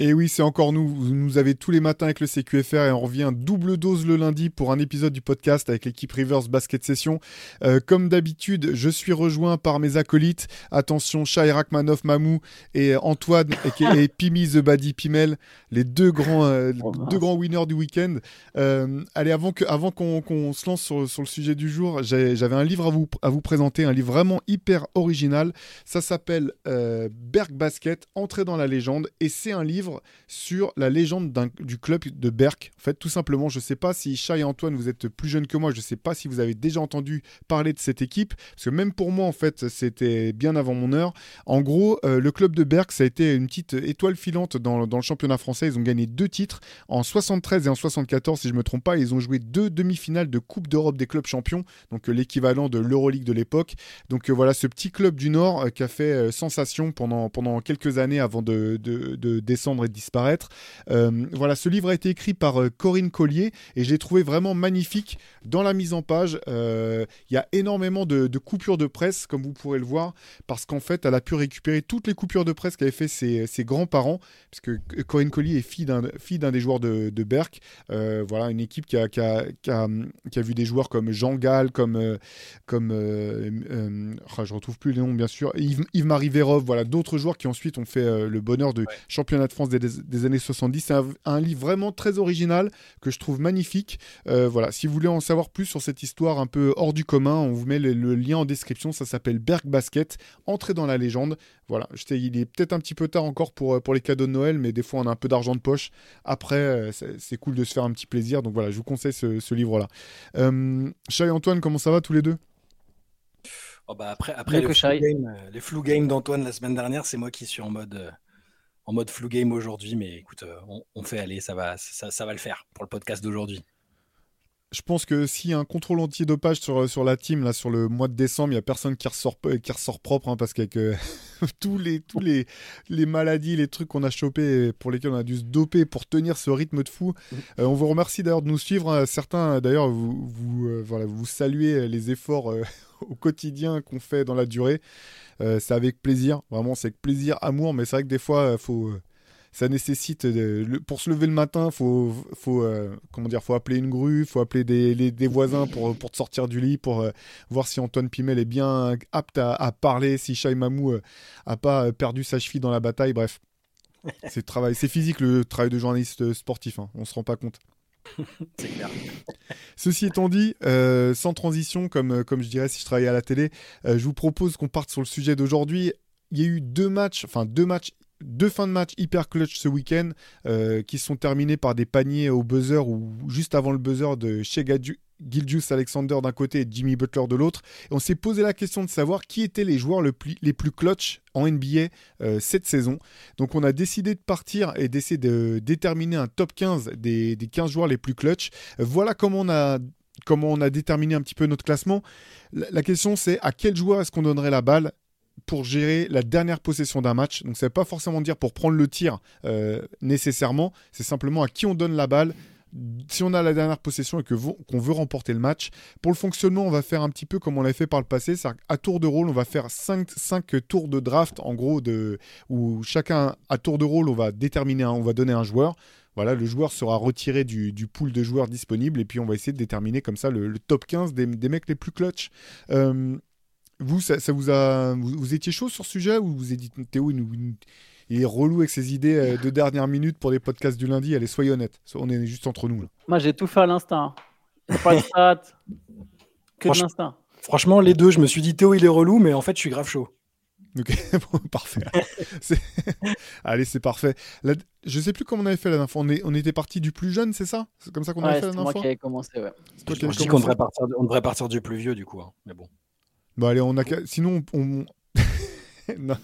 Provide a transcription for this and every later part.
Et oui, c'est encore nous. Vous nous avez tous les matins avec le CQFR et on revient double dose le lundi pour un épisode du podcast avec l'équipe Rivers Basket Session. Euh, comme d'habitude, je suis rejoint par mes acolytes. Attention, Shai Rachmanov Mamou et Antoine et Pimi The Badi Pimel, les deux grands, euh, deux grands winners du week-end. Euh, allez, avant que, avant qu'on qu'on se lance sur, sur le sujet du jour, j'avais un livre à vous, à vous présenter, un livre vraiment hyper original. Ça s'appelle Berg Basket, Entrer dans la légende, et c'est un livre sur la légende du club de Berck. En fait, tout simplement, je ne sais pas si Chat et Antoine, vous êtes plus jeunes que moi, je ne sais pas si vous avez déjà entendu parler de cette équipe, parce que même pour moi, en fait, c'était bien avant mon heure. En gros, euh, le club de Berck, ça a été une petite étoile filante dans, le championnat français. Ils ont gagné deux titres en 73 et en 74, si je ne me trompe pas. Ils ont joué deux demi-finales de Coupe d'Europe des clubs champions, donc euh, l'équivalent de l'Euroleague de l'époque. Donc euh, voilà, ce petit club du Nord qui a fait sensation pendant, pendant quelques années avant de- de descendre et de disparaître. Euh, voilà, ce livre a été écrit par euh, Corinne Collier et je l'ai trouvé vraiment magnifique dans la mise en page. euh, Il y a énormément de, de coupures de presse, comme vous pourrez le voir, parce qu'en fait, elle a pu récupérer toutes les coupures de presse qu'avaient fait ses, ses grands-parents, parce que Corinne Collier est fille d'un fille d'un des joueurs de, de Berck. Voilà, une équipe qui a, qui, a, qui, a, qui a vu des joueurs comme Jean Gall, comme, comme euh, euh, ah, je retrouve plus les noms bien sûr, Yves, Yves-Marie Vérov, voilà, d'autres joueurs qui ensuite ont fait euh, le bonheur de championnat de France des, des années 70. C'est un, un livre vraiment très original que je trouve magnifique. Euh, voilà, si vous voulez en savoir plus sur cette histoire un peu hors du commun, on vous met le, le lien en description. Ça s'appelle Berg Basket, Entrée dans la légende. Voilà, je sais, il est peut-être un petit peu tard encore pour, euh, pour les cadeaux de Noël, mais des fois on a un peu d'argent de poche. Après, euh, c'est cool de se faire un petit plaisir. Donc voilà, je vous conseille ce, ce livre-là. Euh, Chat et Antoine, comment ça va tous les deux? Oh bah après, après le Shai. game, les flou games d'Antoine la semaine dernière, c'est moi qui suis en mode, euh, en mode flou game aujourd'hui. Mais écoute, euh, on, on fait aller, ça va, ça, ça va le faire pour le podcast d'aujourd'hui. Je pense que s'il y a un contrôle anti-dopage sur, sur la team, là, sur le mois de décembre, il n'y a personne qui ressort, qui ressort propre, hein, parce qu'avec euh, tous, les, tous les, les maladies, les trucs qu'on a chopés, pour lesquels on a dû se doper pour tenir ce rythme de fou. Euh, on vous remercie d'ailleurs de nous suivre. hein. Certains, d'ailleurs, vous, vous, euh, voilà, vous saluez les efforts euh, au quotidien qu'on fait dans la durée. Euh, c'est avec plaisir, vraiment, c'est avec plaisir, amour, mais c'est vrai que des fois, euh, faut... euh, ça nécessite de- pour se lever le matin, faut faut comment dire, faut appeler une grue, faut appeler des, des voisins pour pour te sortir du lit, pour voir si Antoine Pimel est bien apte à, parler, si Shai Mamou a pas perdu sa cheville dans la bataille. Bref, c'est travail, c'est physique le travail de journaliste sportif. Hein, on se rend pas compte. Ceci étant dit, euh, sans transition, comme, euh, comme je dirais si je travaillais à la télé, euh, je vous propose qu'on parte sur le sujet d'aujourd'hui. Il y a eu deux matchs, enfin deux matchs, deux fins de match hyper clutch ce week-end qui sont terminés par des paniers au buzzer ou juste avant le buzzer de chez Gildius Alexander d'un côté et Jimmy Butler de l'autre. On s'est posé la question de savoir qui étaient les joueurs les plus clutch en NBA euh, cette saison. Donc on a décidé de partir et d'essayer de déterminer un top 15 des, des 15 joueurs les plus clutch. Voilà comment on a comment on a déterminé un petit peu notre classement. La, la question c'est à quel joueur est-ce qu'on donnerait la balle pour gérer la dernière possession d'un match? Donc ça ne veut pas forcément dire pour prendre le tir euh, nécessairement, c'est simplement à qui on donne la balle si on a la dernière possession et que qu'on veut remporter le match. Pour le fonctionnement, on va faire un petit peu comme on l'avait fait par le passé, c'est à tour de rôle, on va faire 5, tours de draft en gros de où chacun à tour de rôle, on va déterminer on va donner un joueur. Voilà, le joueur sera retiré du, du pool de joueurs disponibles et puis on va essayer de déterminer comme ça le, top 15 des, des mecs les plus clutch. Euh, vous, ça, vous a, vous, étiez chaud sur ce sujet ou vous il, nous- il est relou avec ses idées euh, de dernière minute pour les podcasts du lundi Allez, soyez honnête, on est juste entre nous. Là. Moi, j'ai tout fait à l'instinct. Pas de stats, que de l'instinct. Franchement, les deux, je me suis dit Théo, il est relou, mais en fait, je suis grave chaud. Ok, bon, parfait. Allez, c'est parfait. La- Je sais plus comment on avait fait la dernière fois. On, est... on était parti du plus jeune, c'est ça? C'est comme ça qu'on avait Ouais, fait la c'est dernière moi fois? qui avais commencé, ouais. Je dis qu'on devrait, partir, on devrait partir du plus vieux, du coup. hein, Mais bon. Bon, allez, on a... Sinon, on... non,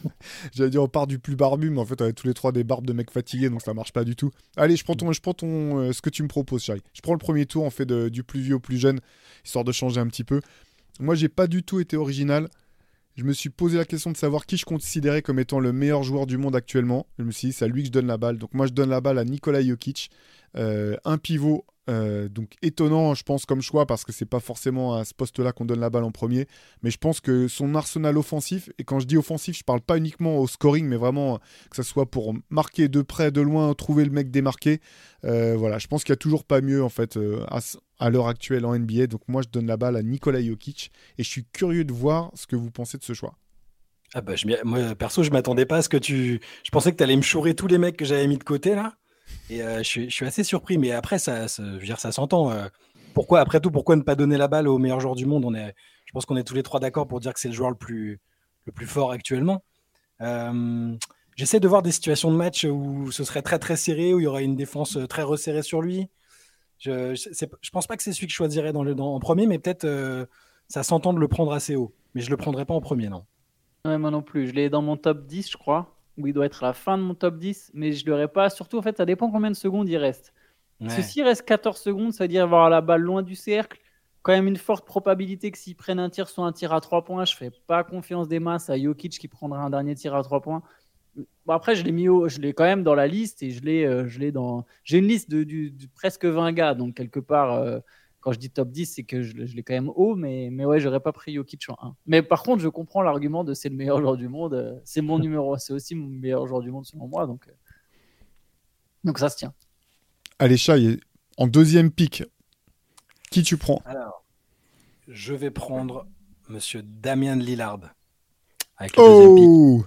j'allais dire on part du plus barbu, mais en fait on a tous les trois des barbes de mecs fatigués, donc ça marche pas du tout. Allez, je prends ton, je prends ton, euh, ce que tu me proposes, chérie. Je prends le premier tour, on fait du plus vieux au plus jeune, histoire de changer un petit peu. Moi, j'ai pas du tout été original. Je me suis posé la question de savoir qui je considérais comme étant le meilleur joueur du monde actuellement. Je me suis dit, c'est à lui que je donne la balle. Donc moi, je donne la balle à Nikola Jokic, Euh, un pivot. Euh, donc étonnant, je pense, comme choix, parce que c'est pas forcément à ce poste-là qu'on donne la balle en premier. Mais je pense que son arsenal offensif, et quand je dis offensif, je parle pas uniquement au scoring, mais vraiment que ce soit pour marquer de près, de loin, trouver le mec démarqué. Euh, voilà, je pense qu'il y a toujours pas mieux en fait euh, à, l'heure actuelle en NBA. Donc moi, je donne la balle à Nikola Jokic, et je suis curieux de voir ce que vous pensez de ce choix. Ah bah, moi, perso, je m'attendais pas à ce que tu. Je pensais que tu allais me chourer tous les mecs que j'avais mis de côté là. Et euh, je, suis, assez surpris. Mais après, ça, je veux dire, ça s'entend. euh. pourquoi, après tout, pourquoi ne pas donner la balle au meilleur joueur du monde? On est, Je pense qu'on est tous les trois d'accord pour dire que c'est le joueur le plus, le plus fort actuellement. J'essaie de voir des situations de match où ce serait très très serré, où il y aurait une défense euh, très resserrée sur lui. Je, je, je pense pas que c'est celui que je choisirais en premier, mais peut-être ça s'entend de le prendre assez haut. Mais je le prendrai pas en premier, non. Ouais, moi non plus. Je l'ai dans mon top 10, je crois, où il doit être à la fin de mon top 10, mais je l'aurais pas. Surtout, en fait, ça dépend combien de secondes il reste. Parce que Ouais. s'il reste 14 secondes, ça veut dire avoir la balle loin du cercle. Quand même une forte probabilité que s'ils prennent un tir, soit un tir à 3 points. Je fais pas confiance des masses à Jokic qui prendra un dernier tir à 3 points. Bon, après, je l'ai mis au- je l'ai quand même dans la liste et je l'ai, euh, je l'ai dans. J'ai une liste de, du- de presque 20 gars, donc quelque part, euh, quand je dis top 10, c'est que je, l'ai- je l'ai quand même haut, mais, mais ouais, j'aurais pas pris Jokic en 1. Mais par contre, je comprends l'argument de c'est le meilleur joueur du monde. euh, C'est mon numéro, c'est aussi mon meilleur joueur du monde selon moi, donc, euh, donc ça se tient. Allez, Chai, en deuxième pick, qui tu prends? Alors, je vais prendre Monsieur Damien Lillard avec le deuxième pick. Oh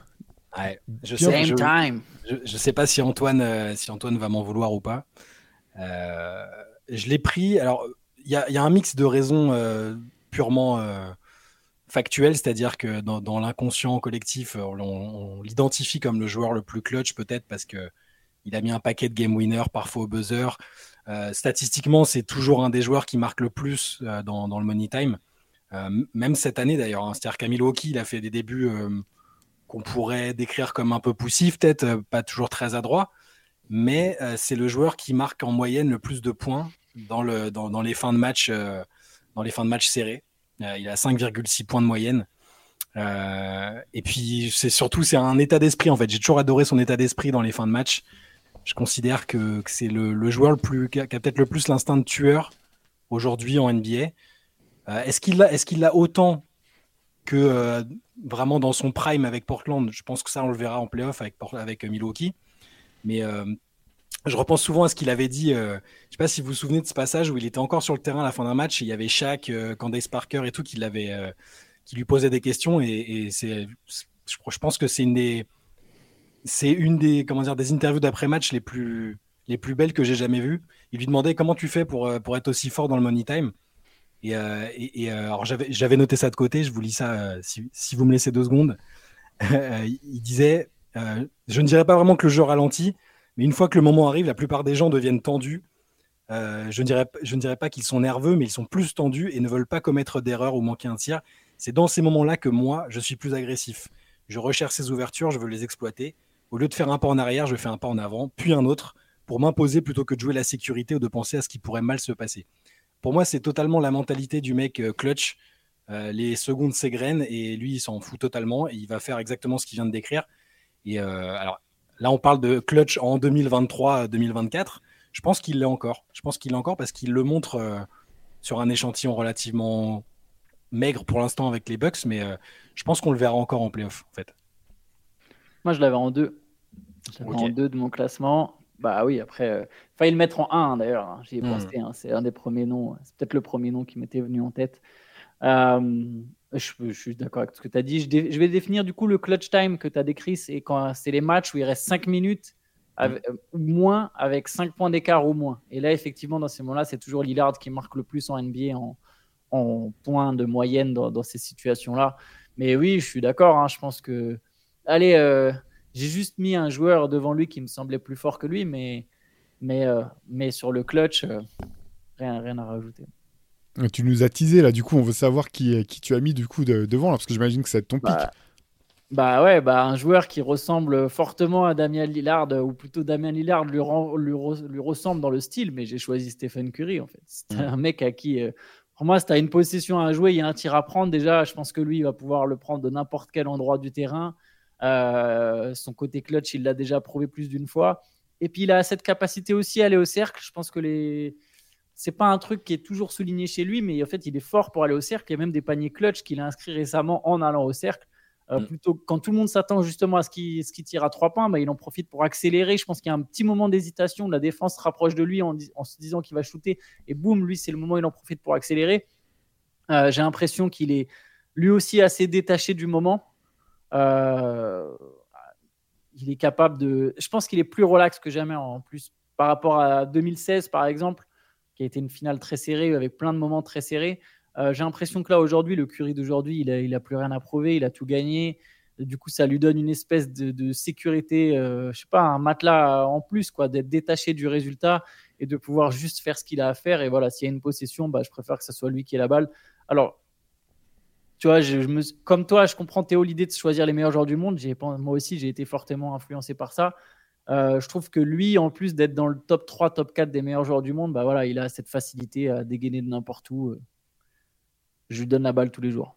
Ouais, je sais, je, time. je, je sais pas si Antoine, euh, si Antoine va m'en vouloir ou pas. Euh, je l'ai pris. Alors, y a, il y a un mix de raisons euh, purement euh, factuelles, c'est-à-dire que dans, l'inconscient collectif, on, on l'identifie comme le joueur le plus clutch, peut-être parce que il a mis un paquet de game winner, parfois au buzzer. Euh, statistiquement, c'est toujours un des joueurs qui marque le plus euh, dans, le money time. Euh, même cette année d'ailleurs. hein. C'est-à-dire qu'à Milwaukee, il a fait des débuts euh, qu'on pourrait décrire comme un peu poussifs, peut-être euh, pas toujours très adroit, mais euh, c'est le joueur qui marque en moyenne le plus de points dans, le, dans, dans les fins de match, euh, dans les fins de match serrés. Euh, il a 5,6 points de moyenne. Euh, et puis c'est surtout c'est un état d'esprit en fait. J'ai toujours adoré son état d'esprit dans les fins de match. Je considère que, c'est le, joueur le plus qui a, peut-être le plus l'instinct de tueur aujourd'hui en NBA. Est-ce qu'il l'a est-ce qu'il l'a autant que vraiment dans son prime avec Portland? Je pense que ça on le verra en playoff avec avec Milwaukee. Mais je repense souvent à ce qu'il avait dit. euh, je sais pas si vous vous souvenez de ce passage où il était encore sur le terrain à la fin d'un match. Et il y avait Shaq, euh, Candace Parker et tout qui euh, lui posait des questions. Et, je, pense que c'est une des, comment dire, des interviews d'après match les plus, les plus belles que j'ai jamais vues. Il lui demandait comment tu fais pour, euh, être aussi fort dans le money time. Et, alors j'avais, noté ça de côté. Je vous lis ça si, vous me laissez deux secondes. Il disait, je ne dirais pas vraiment que le jeu ralentit, mais une fois que le moment arrive, la plupart des gens deviennent tendus. Euh, je, ne dirais, pas qu'ils sont nerveux, mais ils sont plus tendus et ne veulent pas commettre d'erreur ou manquer un tir. C'est dans ces moments-là que moi, je suis plus agressif. Je recherche ces ouvertures, je veux les exploiter. Au lieu de faire un pas en arrière, je fais un pas en avant, puis un autre, pour m'imposer plutôt que de jouer la sécurité ou de penser à ce qui pourrait mal se passer. Pour moi, c'est totalement la mentalité du mec euh, clutch. Euh, les secondes s'égrènent et lui, il s'en fout totalement et il va faire exactement ce qu'il vient de décrire. Et alors là, on parle de clutch en 2023-2024. Je pense qu'il l'est encore. Je pense qu'il l'est encore parce qu'il le montre euh, sur un échantillon relativement maigre pour l'instant avec les Bucks, mais euh, je pense qu'on le verra encore en playoff, en fait. Moi, je l'avais en deux. Je l'avais en deux de mon classement. Bah oui, après, euh, failli le mettre en 1 d'ailleurs. hein, J'y ai Hmm. pensé. hein, c'est un des premiers noms. C'est peut-être le premier nom qui m'était venu en tête. Euh, je, je suis d'accord avec ce que tu as dit. Je, dé- je vais définir du coup le clutch time que tu as décrit. C'est quand c'est les matchs où il reste 5 minutes avec- euh, ou moins avec 5 points d'écart ou moins. Et là, effectivement, dans ces moments-là, c'est toujours Lillard qui marque le plus en NBA en, en points de moyenne dans, dans ces situations-là. Mais oui, je suis d'accord. hein, je pense que. Allez, euh, j'ai juste mis un joueur devant lui qui me semblait plus fort que lui, mais, mais, euh, mais sur le clutch, euh, rien, rien à rajouter. Tu nous as teasé là, du coup, on veut savoir qui, qui tu as mis du coup de- devant là, parce que j'imagine que ça va être ton pic. Bah, Bah ouais, bah un joueur qui ressemble fortement à Damien Lillard, ou plutôt Damien Lillard lui, lui, ressemble dans le style, mais j'ai choisi Stephen Curry en fait. C'est un mec à qui, euh, pour moi, si tu as une possession à jouer, il y a un tir à prendre, déjà, je pense que lui, il va pouvoir le prendre de n'importe quel endroit du terrain. Euh, son côté clutch, il l'a déjà prouvé plus d'une fois. Et puis il a cette capacité aussi à aller au cercle. Je pense que les c'est pas un truc qui est toujours souligné chez lui, mais en fait, il est fort pour aller au cercle. Il y a même des paniers clutch qu'il a inscrits récemment en allant au cercle. Euh, mm. Plutôt quand tout le monde s'attend justement à ce qu'il tire à trois points, bah, il en profite pour accélérer. Je pense qu'il y a un petit moment d'hésitation. La défense se rapproche de lui en, se disant qu'il va shooter. Et boum, lui, c'est le moment où il en profite pour accélérer. Euh, j'ai l'impression qu'il est lui aussi assez détaché du moment. Euh, il est capable de. Je pense qu'il est plus relax que jamais en plus par rapport à 2016, par exemple a été une finale très serrée avec plein de moments très serrés. Euh, j'ai l'impression que là, aujourd'hui, le Curry d'aujourd'hui, il n'a a plus rien à prouver, il a tout gagné. Du coup, ça lui donne une espèce de, sécurité, euh, je sais pas, un matelas en plus, quoi, d'être détaché du résultat et de pouvoir juste faire ce qu'il a à faire. Et voilà, s'il y a une possession, bah, je préfère que ce soit lui qui ait la balle. Alors, tu vois, je, me, comme toi, je comprends Théo l'idée de choisir les meilleurs joueurs du monde. Moi aussi, j'ai été fortement influencé par ça. Euh, je trouve que lui, en plus d'être dans le top 3, top 4 des meilleurs joueurs du monde, bah voilà, il a cette facilité à dégainer de n'importe où. Euh. Je lui donne la balle tous les jours.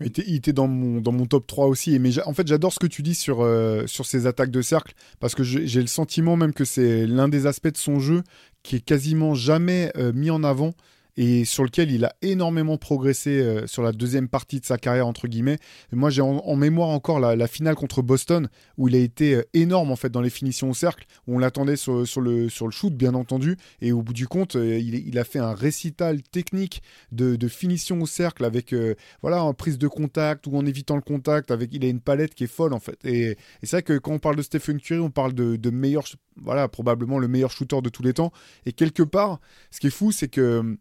Il était, dans, mon, dans mon top 3 aussi. Mais en fait, j'adore ce que tu dis sur, euh, sur ces attaques de cercle parce que j'ai le sentiment même que c'est l'un des aspects de son jeu qui est quasiment jamais mis en avant et sur lequel il a énormément progressé euh, sur la deuxième partie de sa carrière, entre guillemets. moi, j'ai en, mémoire encore la, finale contre Boston, où il a été euh, énorme en fait dans les finitions au cercle, où on l'attendait sur, le, sur le shoot, bien entendu, et au bout du compte, euh, il, a fait un récital technique de, finition au cercle avec voilà, en prise de contact ou en évitant le contact. Avec, il a une palette qui est folle en fait. Et, c'est vrai que quand on parle de Stephen Curry, on parle de, de meilleur, voilà, probablement le meilleur shooter de tous les temps. Et quelque part, ce qui est fou, c'est que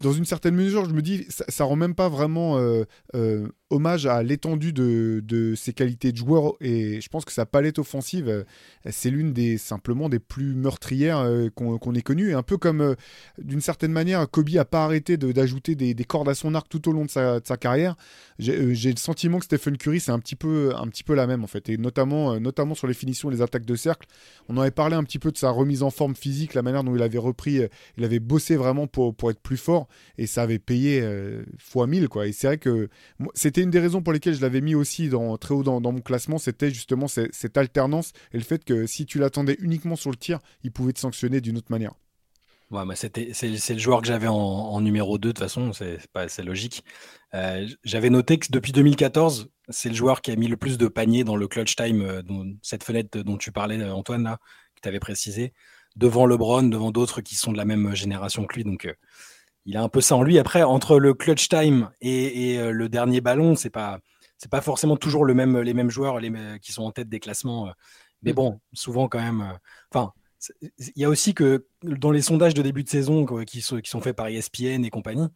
dans une certaine mesure, je me dis, ça, rend même pas vraiment euh, euh, hommage à l'étendue de, ses qualités de joueur et je pense que sa palette offensive, euh, c'est l'une des simplement des plus meurtrières euh, qu'on ait connues. Et un peu comme euh, d'une certaine manière, Kobe a pas arrêté d'ajouter des, cordes à son arc tout au long de sa, carrière. J'ai le sentiment que Stephen Curry, c'est un petit peu un petit peu la même en fait, et notamment notamment sur les finitions, les attaques de cercle. On avait parlé un petit peu de sa remise en forme physique, la manière dont il avait repris, il avait bossé vraiment pour pour être plus fort et ça avait payé fois 1000 quoi. Et c'est vrai que c'était une des raisons pour lesquelles je l'avais mis aussi dans, très haut dans, mon classement, c'était justement cette, alternance et le fait que si tu l'attendais uniquement sur le tir, il pouvait te sanctionner d'une autre manière. Ouais, c'était, c'est, le joueur que j'avais en, numéro 2 de toute façon, c'est, pas, c'est logique. Euh, j'avais noté que depuis 2014, c'est le joueur qui a mis le plus de paniers dans le clutch time, euh, cette fenêtre dont tu parlais, Antoine, là, que tu avais précisé, devant LeBron, devant d'autres qui sont de la même génération que lui. Donc, euh, il a un peu ça en lui. Après, entre le clutch time et, euh, le dernier ballon, c'est pas c'est pas forcément toujours le même, les mêmes joueurs les, qui sont en tête des classements. Euh. Mais mm. bon, souvent quand même. Euh, enfin, il y a aussi que dans les sondages de début de saison qui sont, qui sont faits par ESPN et compagnie,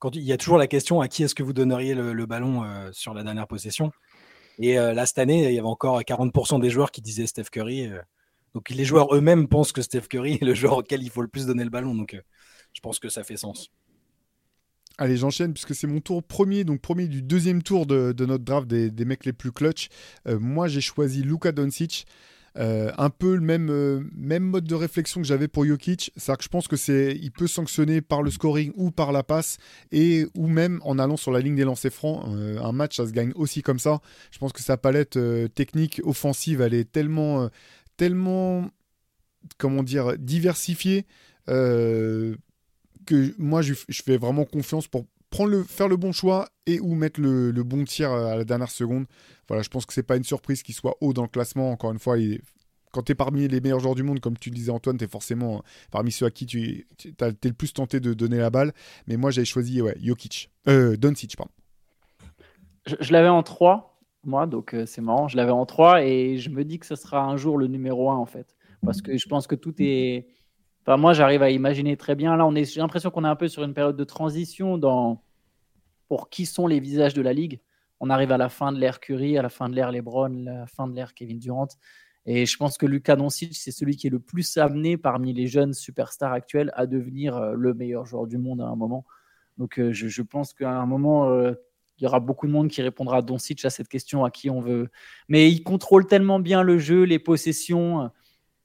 quand il y a toujours la question à qui est-ce que vous donneriez le, ballon sur la dernière possession? Et là, cette année, il y avait encore 40% des joueurs qui disaient Steph Curry. donc les joueurs eux-mêmes pensent que Steph Curry est le joueur auquel il faut le plus donner le ballon. Donc je pense que ça fait sens. Allez, j'enchaîne puisque c'est mon tour premier, donc premier du deuxième tour de, notre draft des, mecs les plus clutch. Euh, moi, j'ai choisi Luka Doncic. Euh, un peu le même, euh, même mode de réflexion que j'avais pour Jokic, c'est-à-dire que je pense que c'est, il peut sanctionner par le scoring ou par la passe et ou même en allant sur la ligne des lancers francs. un match, ça se gagne aussi comme ça. Je pense que sa palette technique offensive, elle est tellement, tellement, comment dire, diversifiée que moi, je, fais vraiment confiance pour prendre le, faire le bon choix et ou mettre le, bon tir à la dernière seconde. Voilà, je pense que c'est pas une surprise qu'il soit haut dans le classement. Encore une fois, quand tu es parmi les meilleurs joueurs du monde, comme tu le disais Antoine, tu es forcément parmi ceux à qui tu es, le plus tenté de donner la balle. Mais moi, j'avais choisi ouais, Jokic. Euh, Doncic, pardon. Je, l'avais en 3, moi, donc euh, c'est marrant. Je l'avais en 3 et je me dis que ce sera un jour le numéro 1 en fait. Parce que je pense que tout est moi, j'arrive à imaginer très bien. Là, on est, j'ai l'impression qu'on est un peu sur une période de transition pour qui sont les visages de la ligue. On arrive à la fin de l'ère Curry, à la fin de l'ère LeBron, à la fin de l'ère Kevin Durant. Et je pense que Lucas Doncic, c'est celui qui est le plus amené parmi les jeunes superstars actuels à devenir euh, le meilleur joueur du monde à un moment. Donc, euh, je, pense qu'à un moment, euh, il y aura beaucoup de monde qui répondra à Doncic à cette question à qui on veut. Mais il contrôle tellement bien le jeu, les possessions.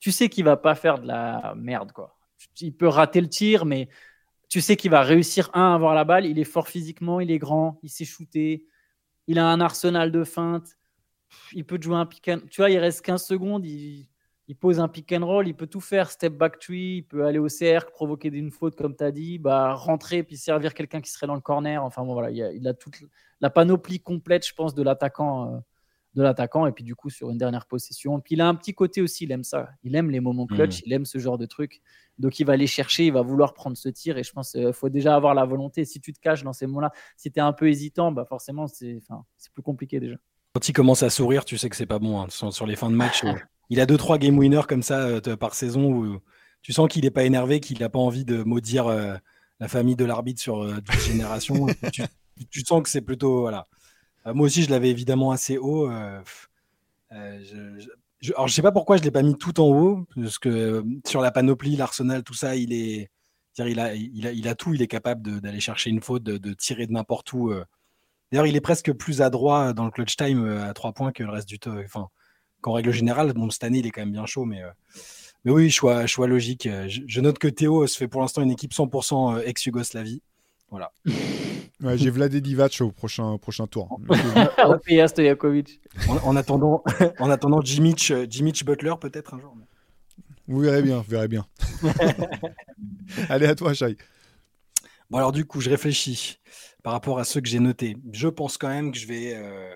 Tu sais qu'il va pas faire de la merde, quoi. Il peut rater le tir, mais tu sais qu'il va réussir un à avoir la balle. Il est fort physiquement, il est grand, il sait shooter, il a un arsenal de feintes. Il peut jouer un pick and... Tu vois, il reste 15 secondes, il, il pose un pick and roll, il peut tout faire, step back tree, il peut aller au cercle, provoquer une faute comme tu as dit, bah, rentrer puis servir quelqu'un qui serait dans le corner. Enfin bon, voilà, il a, toute la panoplie complète, je pense, de l'attaquant. Euh, de l'attaquant et puis du coup sur une dernière possession. Puis il a un petit côté aussi, il aime ça. Il aime les moments clutch, mm. il aime ce genre de truc. Donc il va aller chercher, il va vouloir prendre ce tir et je pense qu'il faut déjà avoir la volonté. Si tu te caches dans ces moments-là, si tu es un peu hésitant, bah forcément c'est plus compliqué déjà. Quand il commence à sourire, tu sais que c'est pas bon hein. sur, les fins de match. il a deux trois game winners comme ça euh, par saison où tu sens qu'il n'est pas énervé, qu'il n'a pas envie de maudire euh, la famille de l'arbitre sur euh, génération. tu, sens que c'est plutôt voilà. Moi aussi, je l'avais évidemment assez haut. Je, alors, je sais pas pourquoi je l'ai pas mis tout en haut, parce que sur la panoplie, l'arsenal, tout ça, il est, il a, il a, il a tout. Il est capable d'aller chercher une faute, de, tirer de n'importe où. D'ailleurs, il est presque plus adroit dans le clutch time à trois points que le reste du temps. Enfin, qu'en règle générale, bon, cette année, il est quand même bien chaud, mais, euh, mais oui, choix, choix logique. Je, note que Théo se fait pour l'instant une équipe 100% euh, ex-Yougoslavie. Voilà. Ouais, j'ai Vlade Divac au prochain, prochain tour. en, en, attendant, en attendant Jimmy Butler, peut-être un jour. Vous verrez bien, vous verrez bien. Allez, à toi, Shai. Bon, alors, du coup, je réfléchis par rapport à ceux que j'ai notés. Je pense quand même que je vais. Euh,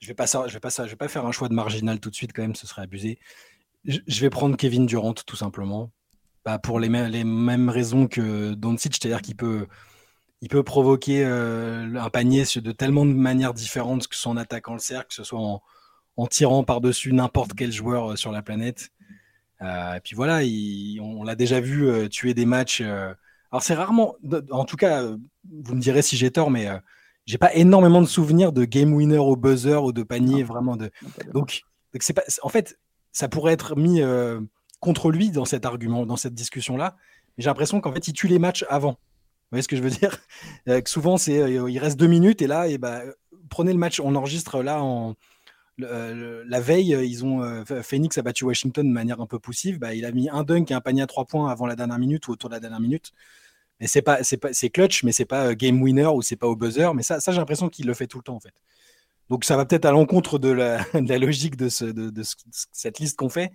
je vais pas je vais pas je vais pas faire un choix de marginal tout de suite quand même, ce serait abusé. Je, vais prendre Kevin Durant tout simplement, bah, pour les, les, mêmes raisons que Doncic, c'est-à-dire qu'il peut, il peut provoquer euh, un panier de tellement de manières différentes que ce soit en attaquant le cercle, que ce soit en, tirant par-dessus n'importe quel joueur euh, sur la planète. Euh, et puis voilà, on, l'a déjà vu tuer des matchs. alors c'est rarement, en tout cas, vous me direz si j'ai tort, mais j'ai pas énormément de souvenirs de game winner au buzzer ou de panier vraiment de. Donc, c'est pas. En fait, ça pourrait être mis contre lui dans cet argument, dans cette discussion-là. Mais j'ai l'impression qu'en fait, il tue les matchs avant. Vous voyez ce que je veux dire? Euh, Souvent, c'est euh, il reste deux minutes et là, et bah, prenez le match. On enregistre là en la veille, ils ont Phoenix a battu Washington de manière un peu poussive. Bah, il a mis un dunk et un panier à trois points avant la dernière minute ou autour de la dernière minute. Mais c'est pas, c'est pas, c'est clutch, mais c'est pas euh, game winner ou c'est pas au buzzer. Mais ça, j'ai l'impression qu'il le fait tout le temps en fait. Donc ça va peut-être à l'encontre de la, de la, logique de, ce, de, de, cette liste qu'on fait.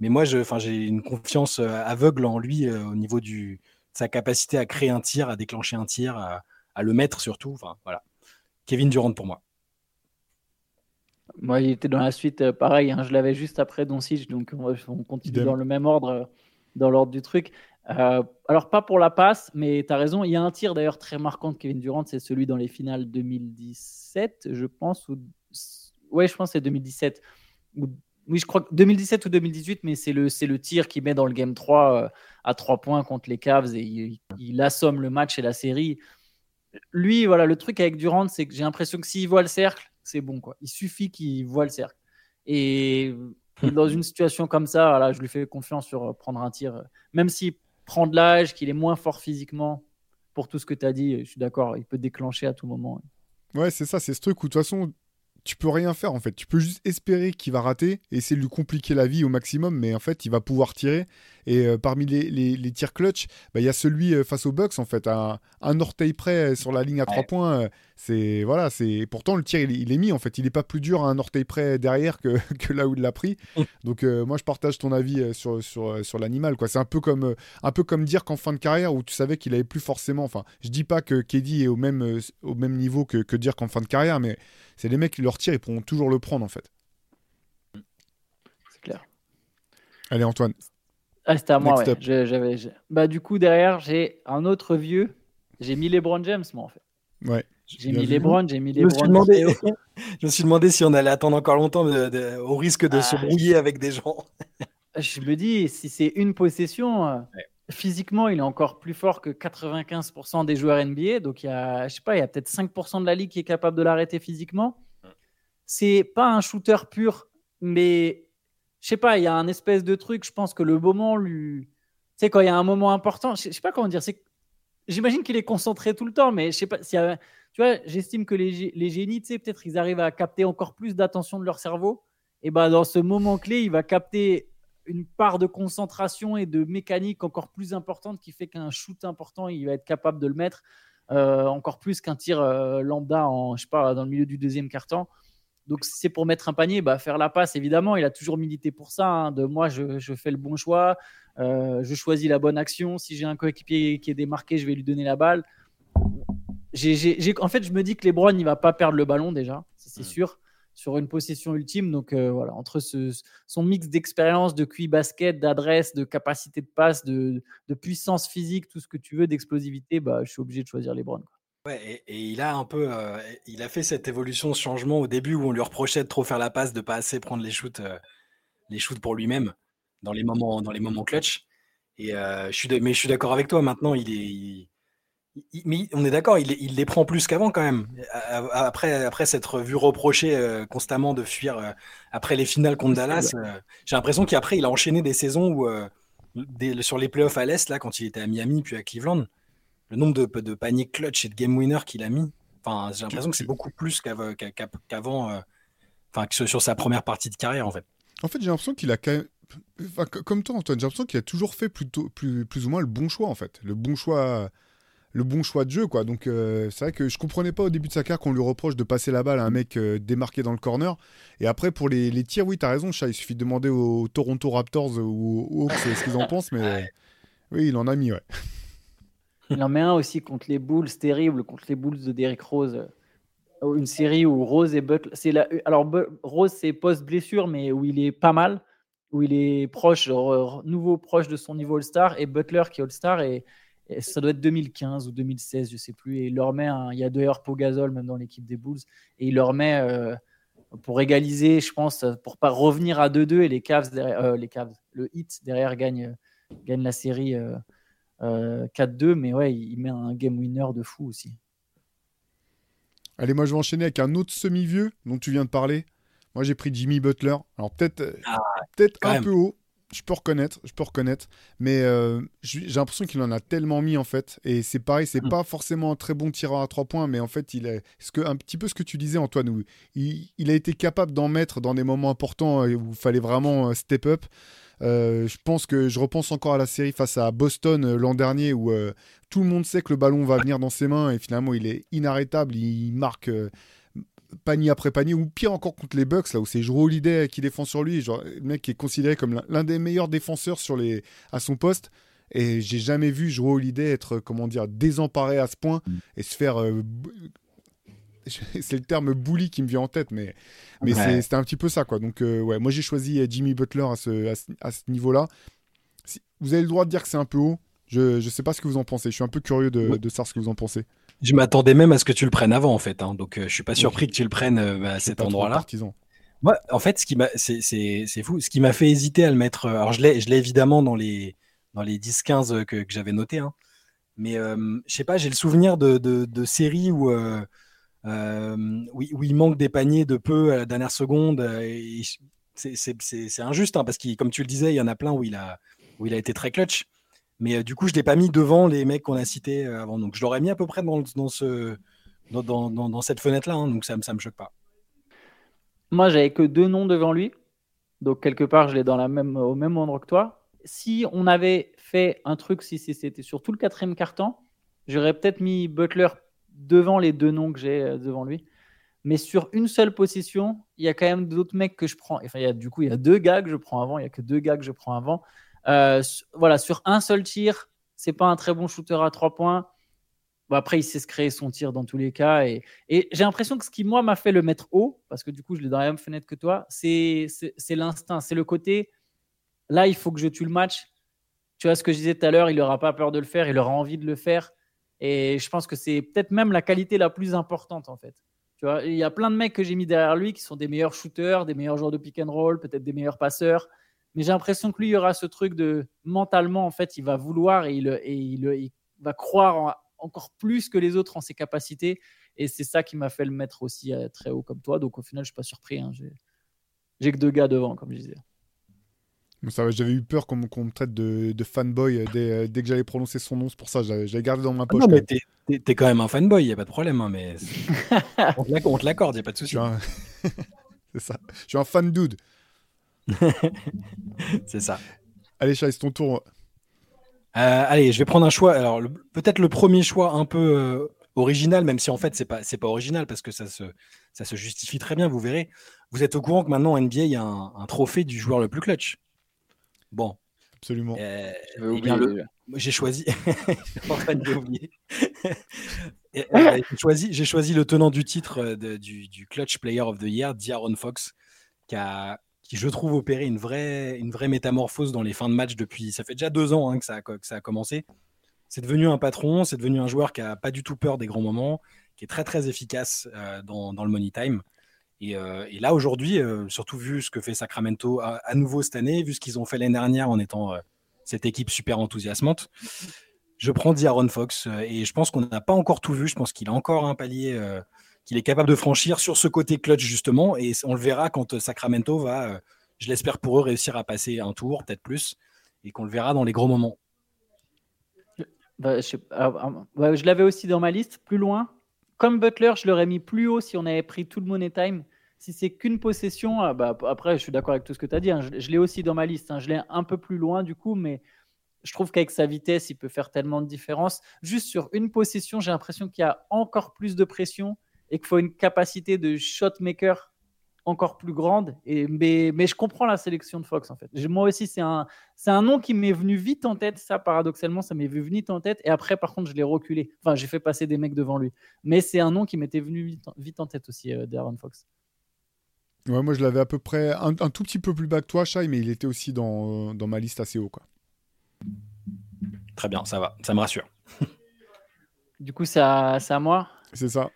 Mais moi, j'ai une confiance euh, aveugle en lui euh, au niveau du, sa capacité à créer un tir, à déclencher un tir, à, à le mettre surtout. Enfin, voilà. Kevin Durant pour moi. Moi, il était dans la suite, pareil. Hein, je l'avais juste après Doncic, donc on, on continue dans le même ordre, dans l'ordre du truc. Euh, alors, pas pour la passe, mais tu as raison. Il y a un tir d'ailleurs très marquant de Kevin Durant, c'est celui dans les finales 2017, je pense. Ou... Ouais, je pense que c'est 2017. Oui, je crois que 2017 ou 2018, mais c'est le, le tir qui met dans le Game 3 euh, à 3 points contre les Cavs et il, assomme le match et la série. Lui, voilà, le truc avec Durant, c'est que j'ai l'impression que s'il voit le cercle, c'est bon. quoi. Il suffit qu'il voit le cercle. Et dans une situation comme ça, voilà, je lui fais confiance sur prendre un tir, même si prend de l'âge, qu'il est moins fort physiquement, pour tout ce que tu as dit, je suis d'accord, il peut déclencher à tout moment. Ouais, c'est ça, c'est ce truc où de toute façon, tu peux rien faire en fait. Tu peux juste espérer qu'il va rater et essayer de lui compliquer la vie au maximum, mais en fait, il va pouvoir tirer. Et euh, parmi les, les, tirs clutch, bah, il y a celui euh, face aux Bucks en fait, à un orteil près sur la ligne à trois points. Euh, c'est voilà, c'est pourtant le tir il, est mis en fait. Il est pas plus dur à un orteil près derrière que, que là où il l'a pris. Mm. Donc moi, je partage ton avis sur sur, sur l'animal quoi. C'est un peu comme un peu comme dire qu'en fin de carrière où tu savais qu'il avait plus forcément. Enfin, je dis pas que KD est au même au même niveau que, que dire qu'en fin de carrière, mais c'est les mecs qui leur tirent, ils pourront toujours le prendre en fait. C'est clair. Allez Antoine. Ah, c'était à moi, ouais. Bah, du coup, derrière, j'ai un autre vieux. J'ai mis LeBron James, moi, en fait. Ouais. J'ai mis LeBron, j'ai mis LeBron. Je me, suis demandé, je me suis demandé si on allait attendre encore longtemps au risque de se ah, brouiller avec des gens. je me dis, si c'est une possession, euh, physiquement, il est encore plus fort que 95% des joueurs NBA. Donc, il y a, je sais pas, il y a peut-être 5% de la ligue qui est capable de l'arrêter physiquement. C'est pas un shooter pur, mais je sais pas, il y a un espèce de truc. Je pense que le moment lui. Tu sais, quand il y a un moment important, je sais pas comment dire. J'imagine qu'il est concentré tout le temps, mais je sais pas tu vois, j'estime que les, génies, tu sais, peut-être ils arrivent à capter encore plus d'attention de leur cerveau. Et ben dans ce moment clé, il va capter une part de concentration et de mécanique encore plus importante qui fait qu'un shoot important, il va être capable de le mettre euh, encore plus qu'un tir euh, lambda en, je sais pas, dans le milieu du deuxième quart-temps. Donc, si c'est pour mettre un panier, bah, faire la passe, évidemment, il a toujours milité pour ça. Hein. de moi, je, je, fais le bon choix, euh, je choisis la bonne action. Si j'ai un coéquipier qui est démarqué, je vais lui donner la balle. en fait, je me dis que Lebron, il va pas perdre le ballon déjà, c'est sûr sur une possession ultime. Donc euh, voilà, entre ce, son mix d'expérience, de QI basket, d'adresse, de capacité de passe, de, puissance physique, tout ce que tu veux, d'explosivité, bah, je suis obligé de choisir les Browns. Ouais, et, il a un peu, euh, il a fait cette évolution, ce changement au début où on lui reprochait de trop faire la passe, de pas assez prendre les shoots, euh, les shoots pour lui-même dans les moments, dans les moments clutch. Et je suis, mais je suis d'accord avec toi. Maintenant, il est, mais on est d'accord, il, les prend plus qu'avant quand même. Après, après s'être vu reprocher euh, constamment de fuir euh, après les finales contre Dallas, euh, j'ai l'impression qu'après il a enchaîné des saisons où, sur les playoffs à l'Est, là, quand il était à Miami puis à Cleveland, le nombre de, de paniers clutch et de game winner qu'il a mis, enfin, j'ai l'impression que c'est beaucoup plus qu'avant, enfin, que sur sa première partie de carrière en fait. En fait, j'ai l'impression qu'il a comme toi, Antoine, j'ai l'impression qu'il a toujours fait plutôt, plus, plus ou moins le bon choix en fait. Le bon choix le bon choix de jeu, quoi. Donc, euh, c'est vrai que je comprenais pas au début de sa carrière qu'on lui reproche de passer la balle à un mec euh, démarqué dans le corner. Et après, pour les, les tirs, oui, tu as raison, Chat, il suffit de demander aux Toronto Raptors ou aux Hawks ce qu'ils en pensent, mais oui, il en a mis, ouais. Il en met un aussi contre les Bulls, terrible, contre les Bulls de Derrick Rose. Euh, une série où Rose et Butler. C'est la... Alors, Rose, c'est post-blessure, mais où il est pas mal, où il est proche, nouveau proche de son niveau All-Star, et Butler qui est All-Star. Et ça doit être 2015 ou 2016, je sais plus. Et il leur met, il y a d'ailleurs Pogazol même dans l'équipe des Bulls, et il leur met euh, pour égaliser, je pense, pour pas revenir à 2-2 et les Cavs, euh, les Cavs, le hit derrière gagne, gagne la série 4-2, euh, mais ouais, il met un game winner de fou aussi. Allez, moi je vais enchaîner avec un autre semi-vieux dont tu viens de parler. Moi j'ai pris Jimmy Butler. Alors peut-être ah, peut-être un peu haut, je peux reconnaître, je peux reconnaître, mais euh, j'ai l'impression qu'il en a tellement mis en fait. Et c'est pareil, c'est mm. pas forcément un très bon tireur à trois points, mais en fait, il est ce que, un petit peu ce que tu disais, Antoine, où il, a été capable d'en mettre dans des moments importants euh, où il fallait vraiment step up. Je pense que je repense encore à la série face à Boston l'an dernier où tout le monde sait que le ballon va venir dans ses mains et finalement il est inarrêtable, il marque panier après panier, ou pire encore contre les Bucks, là où c'est Joe Holiday qui défend sur lui, genre, le mec qui est considéré comme l'un des meilleurs défenseurs sur les, à son poste. Et j'ai jamais vu Joe Holiday être, comment dire, désemparé à ce point mm. et se faire. Euh, c'est le terme bully qui me vient en tête, mais, mais c'était un petit peu ça, quoi. Donc, euh, ouais, moi j'ai choisi euh, Jimmy Butler à ce, à ce, niveau-là. vous avez le droit de dire que c'est un peu haut. Je ne sais pas ce que vous en pensez. Je suis un peu curieux de, de savoir ce que vous en pensez. Je m'attendais même à ce que tu le prennes avant, en fait. Hein. donc, euh, je suis pas surpris que tu le prennes euh, à cet endroit-là. Moi, en fait, ce qui m'a, c'est fou. Ce qui m'a fait hésiter à le mettre. Euh, alors, je l'ai, je l'ai évidemment dans les dans les 10-15 que, que j'avais noté. Hein. Mais je sais pas, j'ai le souvenir de, de, de séries où, où, où, il manque des paniers de peu à la dernière seconde. c'est injuste hein, parce que, comme tu le disais, il y en a plein où il a où il a été très clutch. Mais euh, du coup, je ne l'ai pas mis devant les mecs qu'on a cités euh, avant. Donc, je l'aurais mis à peu près dans, dans ce, dans, dans, cette fenêtre-là. Hein, donc, ça ne me choque pas. Moi, j'avais que deux noms devant lui. Donc, quelque part, je l'ai dans la même, au même endroit que toi. Si on avait fait un truc, si c'était sur tout le quatrième carton, j'aurais peut-être mis Butler devant les deux noms que j'ai euh, devant lui. Mais sur une seule position, il y a quand même d'autres mecs que je prends. Enfin, y du coup, il y a deux gars que je prends avant. Il n'y a que deux gars que je prends avant. Euh, voilà, sur un seul tir, c'est pas un très bon shooter à trois points. après, il sait se créer son tir dans tous les cas. Et, j'ai l'impression que ce qui, moi, m'a fait le mettre haut, parce que du coup, je l'ai dans la même fenêtre que toi, c'est l'instinct, c'est le côté. Là, il faut que je tue le match. Tu vois ce que je disais tout à l'heure, il n'aura pas peur de le faire, il aura envie de le faire. Et je pense que c'est peut-être même la qualité la plus importante, en fait. Tu vois, il y a plein de mecs que j'ai mis derrière lui qui sont des meilleurs shooters, des meilleurs joueurs de pick and roll, peut-être des meilleurs passeurs. Mais j'ai l'impression que lui, il y aura ce truc de mentalement, en fait, il va vouloir et il, va croire encore plus que les autres en ses capacités. Et c'est ça qui m'a fait le mettre aussi euh, très haut comme toi. Donc au final, je ne suis pas surpris. Hein. J'ai que deux gars devant, comme je disais. Ça j'avais eu peur qu'on me traite de, fanboy dès, dès que j'allais prononcer son nom, c'est pour ça j'avais gardé dans ma ah poche. non, mais t'es, quand même un fanboy, y a pas de problème, hein, mais on te l'accorde, y a pas de souci. c'est ça, je suis un fan dude. c'est ça. Allez, Chai, c'est ton tour. Euh, allez, je vais prendre un choix. Alors, peut-être le premier choix un peu euh, original, même si en fait, c'est pas, c'est pas original parce que ça se, ça se justifie très bien, vous verrez. Vous êtes au courant que maintenant, en NBA, il y a un, trophée du joueur le plus clutch. Bon. Absolument. Euh, j'ai choisi. j'ai choisi, j'ai choisi le tenant du titre du, du, Clutch Player of the Year, D'Aaron Fox, qui a, qui, je trouve, opéré une vraie, une vraie métamorphose dans les fins de match depuis. Ça fait déjà deux ans hein, que, ça a, que ça a commencé. C'est devenu un patron, c'est devenu un joueur qui a pas du tout peur des grands moments, qui est très très efficace euh, dans, dans, le money time. Et, euh, et là aujourd'hui, euh, surtout vu ce que fait Sacramento à, nouveau cette année, vu ce qu'ils ont fait l'année dernière en étant cette équipe super enthousiasmante, je prends D'Aaron Fox et je pense qu'on n'a pas encore tout vu. Je pense qu'il a encore un palier qu'il est capable de franchir sur ce côté clutch justement. Et on le verra quand euh, Sacramento va, euh, je l'espère pour eux, réussir à passer un tour, peut-être plus, et qu'on le verra dans les gros moments. Bah, je, ah, ah, je l'avais aussi dans ma liste, plus loin. Comme Butler, je l'aurais mis plus haut si on avait pris tout le money time. Si c'est qu'une possession, ah, bah, après, je suis d'accord avec tout ce que tu as dit. Hein. Je, l'ai aussi dans ma liste. Hein. Je l'ai un peu plus loin du coup, mais je trouve qu'avec sa vitesse, il peut faire tellement de différence. Juste sur une possession, j'ai l'impression qu'il y a encore plus de pression et qu'il faut une capacité de shot maker encore plus grande. Mais, je comprends la sélection de Fox en fait. Moi aussi, c'est un, nom qui m'est venu vite en tête. Ça, paradoxalement, ça m'est venu vite en tête. Et après, par contre, je l'ai reculé. Enfin, j'ai fait passer des mecs devant lui. Mais c'est un nom qui m'était venu vite, vite, en tête aussi, euh, Darren Fox. Ouais, moi, je l'avais à peu près un, tout petit peu plus bas que toi, Shai, mais il était aussi dans, dans ma liste assez haut. Quoi. Très bien, ça va, ça me rassure. du coup, c'est à, à moi? C'est ça.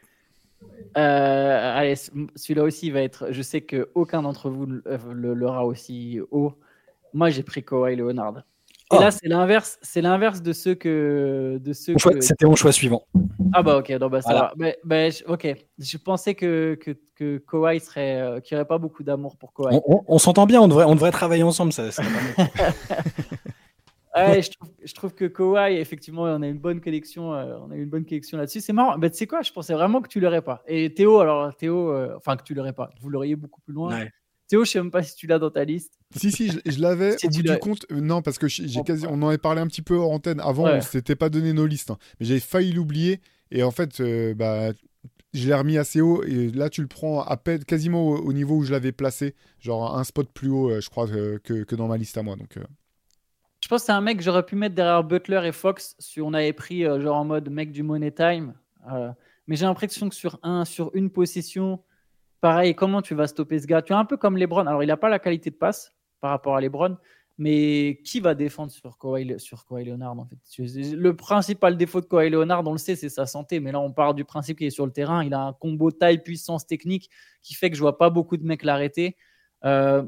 Euh, allez, celui-là aussi va être. Je sais que aucun d'entre vous l'aura aussi haut. Moi, j'ai pris Kawhi Leonard. Et là, oh. c'est l'inverse. C'est l'inverse de ceux que de ceux. C'était mon choix suivant. Ah bah ok, donc bah, ça va. ok, je pensais que que, que Kawhi serait, euh, qu'il n'y aurait pas beaucoup d'amour pour Kawhi. On, s'entend bien. On devrait on devrait travailler ensemble. Ça. ça je, trouve, que Kawhi, effectivement, on a une bonne collection, euh, on a une bonne collection là-dessus. C'est marrant. Mais tu sais quoi, je pensais vraiment que tu l'aurais pas. Et Théo, alors Théo, euh, enfin que tu l'aurais pas. Vous l'auriez beaucoup plus loin. Théo, je sais même pas si tu l'as dans ta liste. Si, si, je, l'avais. au bout du compte, euh, non, parce que j'ai quasi, on en avait parlé un petit peu hors antenne. Avant, on s'était pas donné nos listes, hein. mais j'avais failli l'oublier. Et en fait, bah, je l'ai remis assez haut. Et là, tu le prends à peine, quasiment au, niveau où je l'avais placé, genre un spot plus haut, je crois, que, que, dans ma liste à moi. Donc. Je pense que c'est un mec que j'aurais pu mettre derrière Butler et Fox si on avait pris euh, genre en mode mec du money time. Euh, mais j'ai l'impression que sur un, sur une possession, pareil, comment tu vas stopper ce gars? Tu es un peu comme LeBron. Alors il n'a pas la qualité de passe par rapport à LeBron, mais qui va défendre sur Kawhi, sur Kawhi Leonard en fait? Le principal défaut de Kawhi Leonard, on le sait, c'est sa santé. Mais là, on part du principe qu'il est sur le terrain. Il a un combo taille puissance technique qui fait que je vois pas beaucoup de mecs l'arrêter. Euh,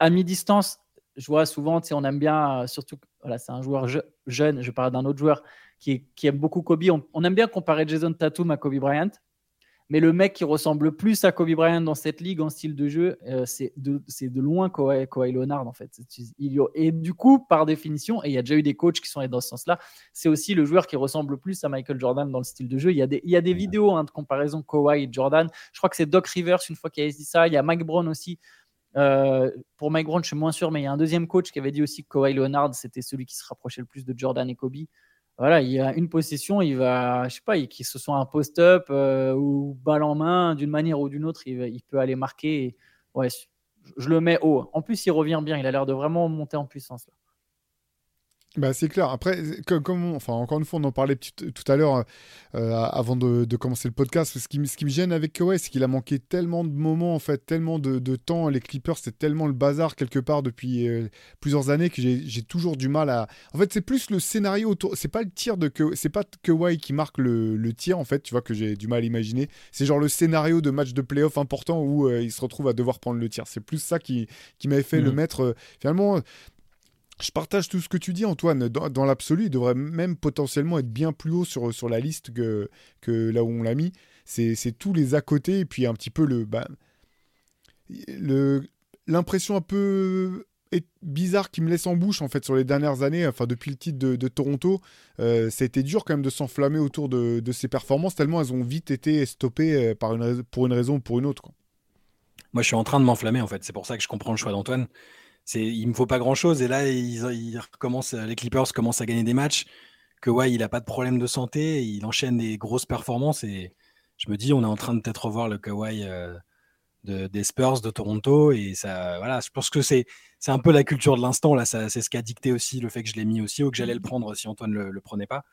à mi-distance, je vois souvent, on aime bien, euh, surtout, voilà, c'est un joueur jeune, je parle d'un autre joueur qui, aime beaucoup Kobe. On, aime bien comparer Jason Tatum à Kobe Bryant, mais le mec qui ressemble le plus à Kobe Bryant dans cette ligue en style de jeu, euh, c'est de, de, loin Kawhi, Leonard, en fait. Il, et du coup, par définition, et il y a déjà eu des coachs qui sont allés dans ce sens-là, c'est aussi le joueur qui ressemble le plus à Michael Jordan dans le style de jeu. Il y a des, il y a des vidéos hein, de comparaison Kawhi et Jordan. Je crois que c'est Doc Rivers, une fois qu'il a dit ça. Il y a Mike Brown aussi euh, pour Mike Brown, je suis moins sûr, mais il y a un deuxième coach qui avait dit aussi que Kawhi Leonard, c'était celui qui se rapprochait le plus de Jordan et Kobe. Voilà, il y a une possession, il va, je sais pas, qu'il se soit un post-up euh, ou balle en main, d'une manière ou d'une autre, il, peut aller marquer. ouais, je le mets haut. En plus, il revient bien, il a l'air de vraiment monter en puissance. Là. Bah, c'est clair. Après, comme, enfin, encore une fois, on en parlait tout à l'heure euh, avant de, commencer le podcast. Ce qui, ce qui me gêne avec Kawhi, c'est qu'il a manqué tellement de moments, en fait, tellement de, temps. Les Clippers, c'est tellement le bazar quelque part depuis euh, plusieurs années que j'ai toujours du mal à. En fait, c'est plus le scénario autour. C'est pas le tir de que, c'est pas Kawhi qui marque le, le, tir, en fait, tu vois, que j'ai du mal à imaginer. C'est genre le scénario de match de playoff important où euh, il se retrouve à devoir prendre le tir. C'est plus ça qui, qui m'avait fait le mmh. mettre. finalement, je partage tout ce que tu dis, Antoine. Dans, l'absolu, il devrait même potentiellement être bien plus haut sur, sur la liste que, que là où on l'a mis. C'est tous les à côté et puis un petit peu le. Bah, l'impression un peu bizarre qui me laisse en bouche en fait sur les dernières années, enfin depuis le titre de, Toronto. Euh, a été dur quand même de s'enflammer autour de, de, ces performances, tellement elles ont vite été stoppées euh, par une, pour une raison ou pour une autre. Moi, je suis en train de m'enflammer en fait. C'est pour ça que je comprends le choix d'Antoine. C'est, il me faut pas grand chose et là, ils, ils les Clippers commencent à gagner des matchs. Que ouais, il a pas de problème de santé, il enchaîne des grosses performances et je me dis, on est en train de peut-être revoir le Kawhi de, des Spurs de Toronto. Et ça, voilà, je pense que c'est, c'est un peu la culture de l'instant. Là, c'est ce qui a dicté aussi le fait que je l'ai mis aussi ou que j'allais le prendre si Antoine le, le prenait pas.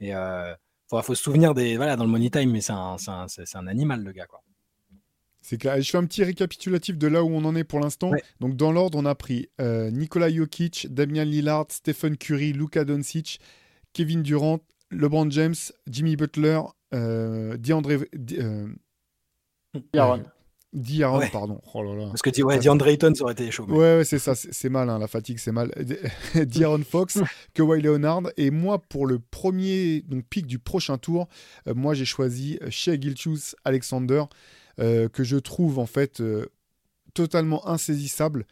Et euh, faut, faut, se souvenir des, voilà, dans le money time, mais c'est un, un animal, le gars, quoi. C'est clair. Je fais un petit récapitulatif de là où on en est pour l'instant. Donc, dans l'ordre, on a pris euh, Nikola Jokic, Damian Lillard, Stephen Curry, Luka Doncic, Kevin Durant, LeBron James, Jimmy Butler, euh, DeAndre. Euh, D'Aaron, pardon. Oh Parce que ouais, DeAndre Ayton, ça aurait été chaud. Ouais, ouais c'est ça, c'est mal, hein, la fatigue, c'est mal. D'Aaron Fox, Kawhi Leonard. Et moi, pour le premier donc, pic du prochain tour, euh, moi, j'ai choisi euh, Shea Gilchus Alexander, euh, que je trouve en fait totalement insaisissable,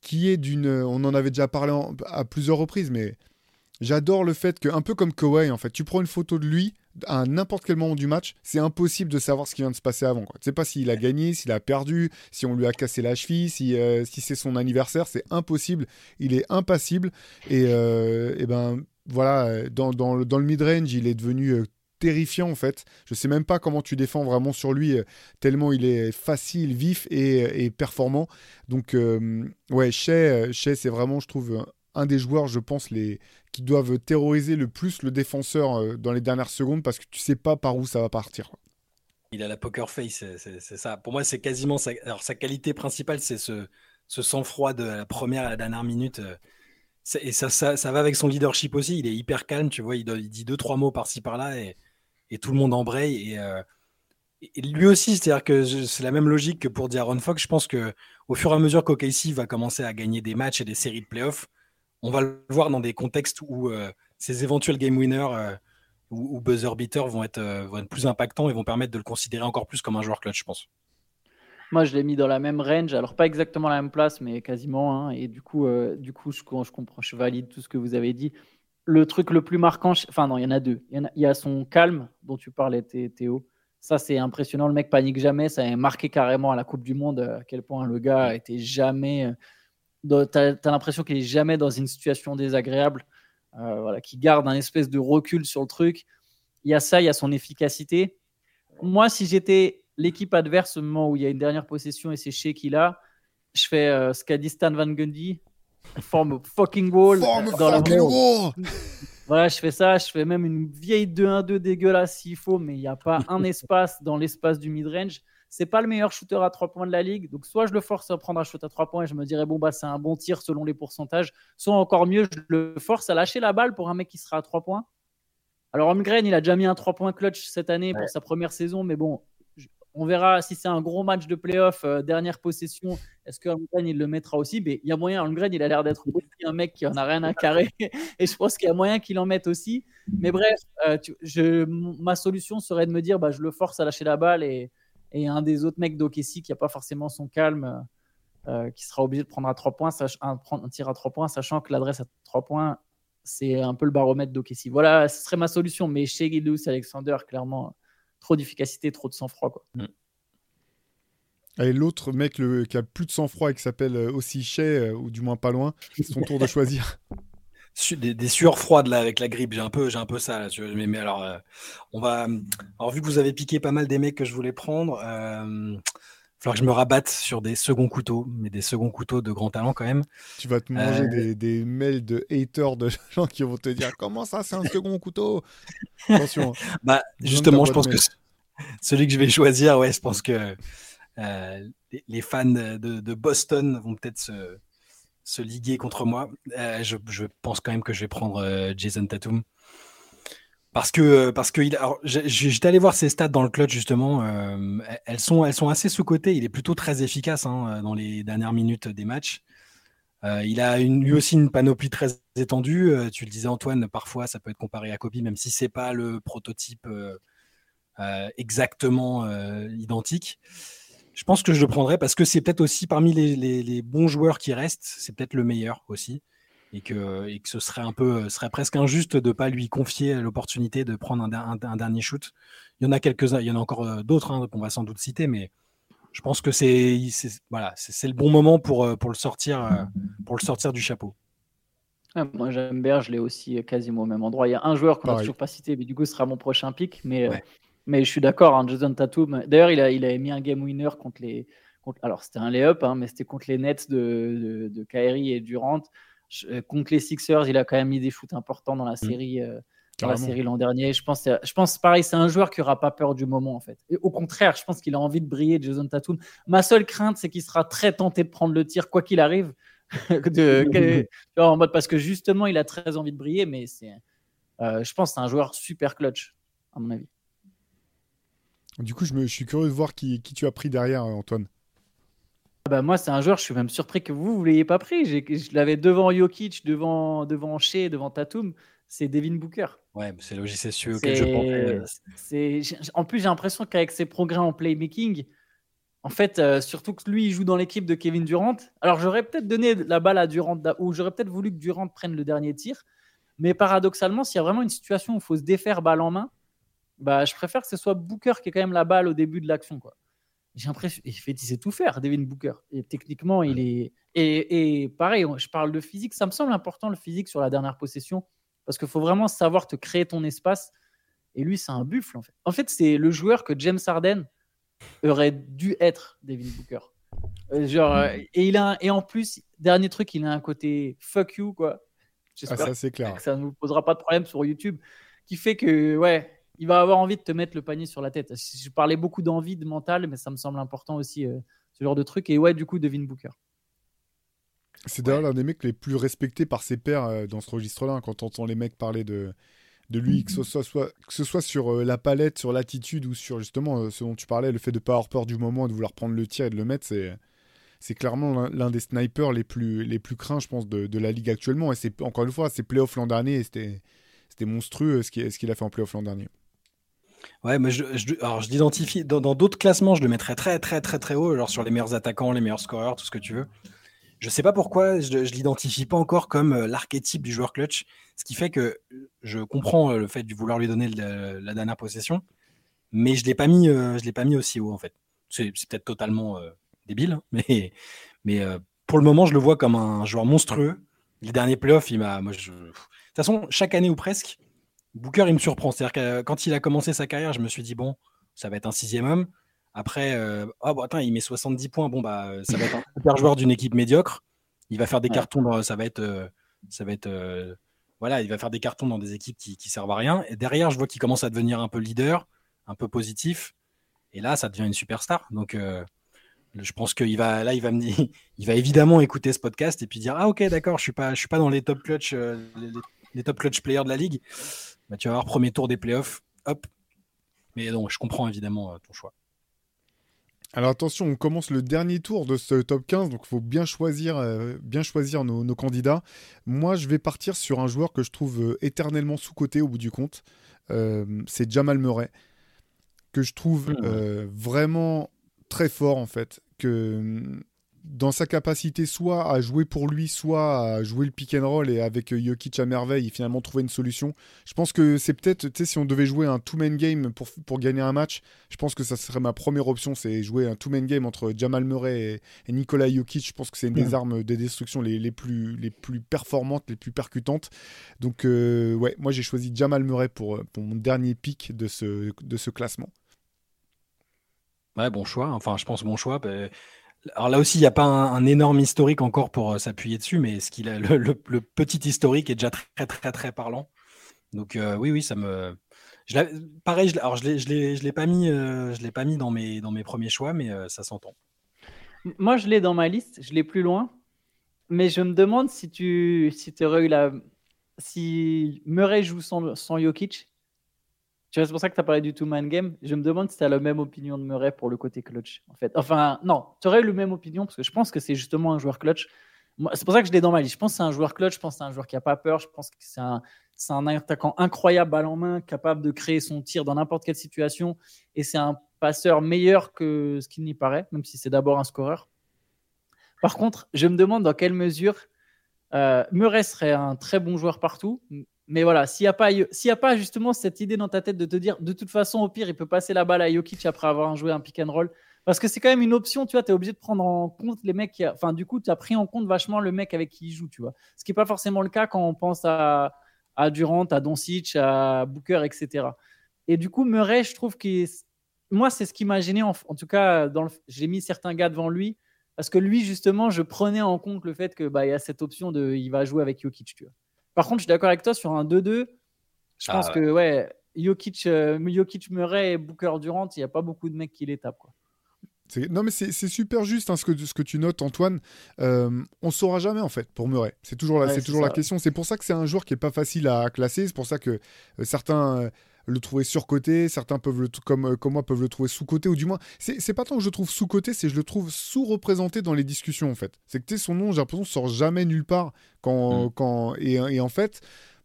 qui est d'une. On en avait déjà parlé à plusieurs reprises, mais j'adore le fait que, un peu comme Kawhi, en fait, tu prends une photo de lui à n'importe quel moment du match, c'est impossible de savoir ce qui vient de se passer avant. Tu sais pas s'il a gagné, s'il a perdu, si on lui a cassé la cheville, si, euh, si c'est son anniversaire, c'est impossible. Il est impassible. Et, euh, et ben voilà, dans, dans, dans le mid-range, il est devenu euh, terrifiant en fait. Je sais même pas comment tu défends vraiment sur lui, tellement il est facile, vif et, et performant. Donc ouais, Shea, c'est vraiment, je trouve, un des joueurs, je pense, les, qui doivent terroriser le plus le défenseur euh, dans les dernières secondes parce que tu sais pas par où ça va partir. Il a la poker face, c'est ça. Pour moi, c'est quasiment sa, alors, sa qualité principale, c'est ce, ce sang-froid de la première à la dernière minute. Euh, et ça, ça, ça, va avec son leadership aussi. Il est hyper calme, tu vois. Il, dit deux, trois mots par-ci, par-là et, et, tout le monde embraye. Et, euh, lui aussi, c'est-à-dire que c'est la même logique que pour D'Aaron Fox. Je pense que au fur et à mesure qu'OKC va commencer à gagner des matchs et des séries de playoffs, on va le voir dans des contextes où euh, ces éventuels game winners euh, ou, buzzer beaters vont être, euh, vont être, plus impactants et vont permettre de le considérer encore plus comme un joueur clutch, je pense. Moi, je l'ai mis dans la même range, alors pas exactement la même place, mais quasiment. Hein, et du coup, du coup je, comprends, je valide tout ce que vous avez dit. Le truc le plus marquant, enfin non, il y en a deux. Il y, a, son calme dont tu parlais, Théo. Ça, c'est impressionnant. Le mec panique jamais. Ça a marqué carrément à la Coupe du Monde à quel point le gars était jamais tu as, l'impression qu'il est jamais dans une situation désagréable, euh, voilà, qui garde un espèce de recul sur le truc. Il y a ça, il y a son efficacité. Moi, si j'étais l'équipe adverse au moment où il y a une dernière possession et c'est chez qu'il a, je fais euh, ce qu'a dit Stan Van Gundy, forme fucking wall dans fucking wall. Voilà, je fais ça, je fais même une vieille 2-1-2 dégueulasse s'il faut, mais il n'y a pas un espace dans l'espace du mid-range c'est pas le meilleur shooter à 3 points de la ligue. Donc, soit je le force à prendre un shoot à 3 points et je me dirais, bon, bah, c'est un bon tir selon les pourcentages. Soit encore mieux, je le force à lâcher la balle pour un mec qui sera à 3 points. Alors, Holmgren, il a déjà mis un 3 points clutch cette année pour sa première saison, mais bon, on verra si c'est un gros match de playoff, euh, dernière possession. Est-ce que il le mettra aussi? Mais il y a moyen, Holmgren, il a l'air d'être un mec qui en a rien à carrer. et je pense qu'il y a moyen qu'il en mette aussi. Mais bref, euh, ma solution serait de me dire, bah, je le force à lâcher la balle et un des autres mecs d'Okessi qui n'a pas forcément son calme, euh, qui sera obligé de prendre à 3 points, un, tir à 3 points, sachant que l'adresse à 3 points, c'est un peu le baromètre d'Okessi. Voilà, ce serait ma solution. Mais chez Gilous Alexander, clairement, trop d'efficacité, trop de sang-froid. Quoi. Mm. Et l'autre mec qui a plus de sang-froid et qui s'appelle euh, aussi Shea, euh, ou du moins pas loin, c'est son tour de choisir. des, sueurs froides là avec la grippe. J'ai un peu, j'ai un peu ça. Là, mais, mais, alors, euh, on va. Alors vu que vous avez piqué pas mal des mecs que je voulais prendre, euh, falloir que je me rabatte sur des seconds couteaux, mais des seconds couteaux de grand talent quand même. Tu vas te manger euh, des, des, mails de haters de gens qui vont te dire comment ça, c'est un second couteau? Attention. Hein. bah justement, je pense que celui que je vais choisir, ouais, je pense que euh, les, fans de, de Boston vont peut-être se se liguer contre moi. Euh, je, pense quand même que je vais prendre Jason Tatum. Parce que, euh, parce que j'étais allé voir ses stats dans le clutch justement. elles, sont, elles sont assez sous-cotées. Il est plutôt très efficace hein, dans les dernières minutes des matchs. il a lui aussi une panoplie très étendue. tu le disais Antoine, parfois ça peut être comparé à Kobe, même si c'est pas le prototype exactement identique. Je pense que je le prendrais parce que c'est peut-être aussi parmi les, bons joueurs qui restent, c'est peut-être le meilleur aussi. Et que, et que ce serait un peu, serait presque injuste de ne pas lui confier l'opportunité de prendre un, dernier shoot. Il y en a quelques-uns, il y en a encore euh, d'autres hein, qu'on va sans doute citer, mais je pense que c'est voilà, le bon moment pour, euh, pour, le sortir, euh, pour le sortir du chapeau. moi j'aime bien, je l'ai aussi quasiment au même endroit. Il y a un joueur qu'on n'a toujours pas cité, mais du coup ce sera mon prochain pic. Mais mais je suis d'accord, hein, Jason Tatum. D'ailleurs, il, a, il avait mis un game winner contre les. Contre, alors, c'était un lay-up, hein, mais c'était contre les Nets de, de, de Kyrie et Durant. Euh, contre les Sixers, il a quand même mis des shoots importants dans la mmh. série. Euh, dans la série l'an dernier, je pense, je pense pareil, c'est un joueur qui aura pas peur du moment en fait. Et au contraire, je pense qu'il a envie de briller, Jason Tatum. Ma seule crainte, c'est qu'il sera très tenté de prendre le tir, quoi qu'il arrive, de, en mode parce que justement, il a très envie de briller, mais c'est, euh, je pense, c'est un joueur super clutch à mon avis. Du coup, je, me, suis curieux de voir qui, tu as pris derrière, euh, Antoine. Ah bah moi, c'est un joueur, je suis même surpris que vous, ne l'ayez pas pris. Je l'avais devant Jokic, devant, devant Shea, devant Tatum. C'est Devin Booker. Ouais, c'est logique, c'est sûr que je pensais. En plus, j'ai l'impression qu'avec ses progrès en playmaking, en fait, euh, surtout que lui, il joue dans l'équipe de Kevin Durant. Alors, j'aurais peut-être donné la balle à Durant, ou j'aurais peut-être voulu que Durant prenne le dernier tir. Mais paradoxalement, s'il y a vraiment une situation où il faut se défaire balle en main, bah, je préfère que ce soit Booker qui ait quand même la balle au début de l'action. Quoi. J'ai l'impression, il, fait, il sait tout faire, Devin Booker. Et techniquement, il est. Et, et, pareil, je parle de physique. Ça me semble important le physique sur la dernière possession parce qu'il faut vraiment savoir te créer ton espace. Et lui, c'est un buffle en fait. En fait, c'est le joueur que James Harden aurait dû être, Devin Booker. Euh, genre, euh, et, il a et en plus, dernier truc, il a un côté fuck you, quoi. Ah, ça, c'est clair. Que ça ne vous posera pas de problème sur YouTube. Qui fait que, ouais, il va avoir envie de te mettre le panier sur la tête. Je parlais beaucoup d'envie de mental, mais ça me semble important aussi, euh, ce genre de truc. Et ouais, du coup, Devin Booker. C'est d'ailleurs l'un des mecs les plus respectés par ses pairs euh, dans ce registre-là. Hein, quand on entend les mecs parler de, de lui, que ce soit, que ce soit sur euh, la palette, sur l'attitude ou sur justement ce dont tu parlais, le fait de pas avoir peur du moment, de vouloir prendre le tir et de le mettre, c'est c'est clairement l'un des snipers les plus, les plus craints, je pense, de, de la ligue actuellement. Et c'est encore une fois, c'est playoff l'an dernier, c'était monstrueux ce qu'il a fait en playoff l'an dernier. Ouais, mais je, alors je l'identifie dans d'autres classements, je le mettrais très très très très haut, genre sur les meilleurs attaquants, les meilleurs scoreurs, tout ce que tu veux. Je sais pas pourquoi je, je l'identifie pas encore comme euh, l'archétype du joueur clutch, ce qui fait que je comprends euh, le fait de vouloir lui donner la dernière possession, mais je l'ai pas mis, euh, je l'ai pas mis aussi haut en fait. C'est peut-être totalement débile, hein, mais mais pour le moment je le vois comme un joueur monstrueux. Les derniers playoffs, il m'a, de toute façon chaque année ou presque, Booker, il me surprend. C'est-à-dire que euh, quand il a commencé sa carrière, je me suis dit, bon, ça va être un sixième homme. Après, euh, oh, attends, il met 70 points. Bon, bah, euh, ça va être un super joueur d'une équipe médiocre. Il va faire des cartons. ça va être. ça va être voilà, il va faire des cartons dans des équipes qui, qui servent à rien. Et derrière, je vois qu'il commence à devenir un peu leader, un peu positif. Et là, ça devient une superstar. Donc, je pense qu'il va là, il va me dire, il va évidemment écouter ce podcast et puis dire ah ok d'accord, je suis pas, je suis pas dans les top clutch, les, les, top clutch players de la ligue. Bah, tu vas avoir premier tour des playoffs, hop. Mais donc, je comprends évidemment euh, ton choix. Alors attention, on commence le dernier tour de ce top 15, donc il faut bien choisir, euh, bien choisir nos, candidats. Moi, je vais partir sur un joueur que je trouve euh, éternellement sous-coté au bout du compte. c'est Jamal Murray, que je trouve mmh. vraiment très fort en fait. Que dans sa capacité soit à jouer pour lui, soit à jouer le pick and roll et avec euh, Jokic à merveille, finalement trouver une solution. Je pense que c'est peut-être, tu sais, si on devait jouer un two-man game pour, pour gagner un match, je pense que ça serait ma première option, c'est jouer un two-man game entre Jamal Murray et, Nikola Jokic. Je pense que c'est une des armes de destruction les, les, plus, les plus performantes, les plus percutantes. Donc, euh, ouais, moi j'ai choisi Jamal Murray pour, pour mon dernier pick de ce, de ce classement. Ouais, bon choix. Enfin, je pense bon choix. Bah, alors là aussi, il n'y a pas un, énorme historique encore pour euh, s'appuyer dessus, mais ce qu'il a, le, petit historique est déjà très très très, parlant. Donc euh, oui, oui, ça me. pareil, je, alors je ne l'ai pas mis, euh, je l'ai pas mis dans mes dans mes premiers choix, mais ça s'entend. Moi, je l'ai dans ma liste, je l'ai plus loin, mais je me demande si tu si aurais eu la si Murray joue sans, sans Jokic, c'est pour ça que tu as parlé du two-man game. Je me demande si tu as la même opinion de Murray pour le côté clutch, en fait. Enfin, non, tu aurais eu la même opinion parce que je pense que c'est justement un joueur clutch. C'est pour ça que je l'ai dans ma liste. Je pense que c'est un joueur clutch, je pense que c'est un joueur qui n'a pas peur, je pense que c'est un, attaquant incroyable, balle en main, capable de créer son tir dans n'importe quelle situation. Et c'est un passeur meilleur que ce qu'il n'y paraît, même si c'est d'abord un scoreur. Par contre, je me demande dans quelle mesure euh, Murray serait un très bon joueur partout. Mais voilà, s'il n'y a, pas, justement cette idée dans ta tête de te dire, de toute façon, au pire, il peut passer la balle à Jokic après avoir joué un pick and roll. Parce que c'est quand même une option, tu vois, tu es obligé de prendre en compte les mecs qui. Enfin, du coup, tu as pris en compte vachement le mec avec qui il joue, tu vois. Ce qui n'est pas forcément le cas quand on pense à, Durant, à Doncic, à Booker, etc. Et du coup, Murray, je trouve que. Moi, c'est ce qui m'a gêné. En, tout cas, j'ai mis certains gars devant lui. Parce que lui, justement, je prenais en compte le fait que bah, y a cette option de il va jouer avec Jokic. Tu vois. Par contre, je suis d'accord avec toi sur un 2-2. Je pense ah que ouais, Jokic, euh, Jokic, Murray et Booker Durant, il n'y a pas beaucoup de mecs qui les tapent. Quoi. Non, mais c'est super juste hein, ce, que, ce que tu notes, Antoine. Euh, on ne saura jamais, en fait, pour Murray. C'est toujours, la, c'est toujours la question. C'est pour ça que c'est un joueur qui n'est pas facile à classer. C'est pour ça que euh, certains euh, le trouver surcoté, certains peuvent le comme, comme moi peuvent le trouver sous-coté, ou du moins, c'est pas tant que je le trouve sous-coté, c'est que je le trouve sous-représenté dans les discussions, en fait. C'est que son nom, j'ai l'impression, sort jamais nulle part. Quand, mm. quand, et, et en fait,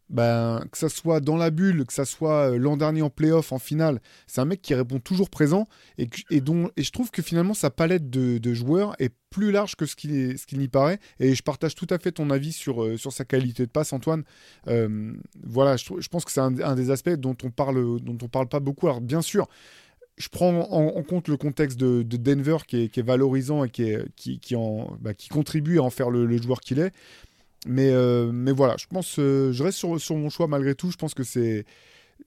ben, que ça soit dans la bulle, que ça soit euh, l'an dernier en playoff, en finale, c'est un mec qui répond toujours présent et, dont, et je trouve que finalement sa palette de, joueurs est plus large que ce qu'il ce n'y paraît. Et je partage tout à fait ton avis sur, euh, sur sa qualité de passe, Antoine. Euh, voilà, je, pense que c'est un, des aspects dont on parle, dont on parle pas beaucoup. Alors bien sûr, je prends en, compte le contexte de, Denver qui est, valorisant et qui, bah, qui contribue à en faire le joueur qu'il est. Mais, euh, mais voilà, je pense, euh, je reste sur, sur, mon choix malgré tout. Je pense que c'est.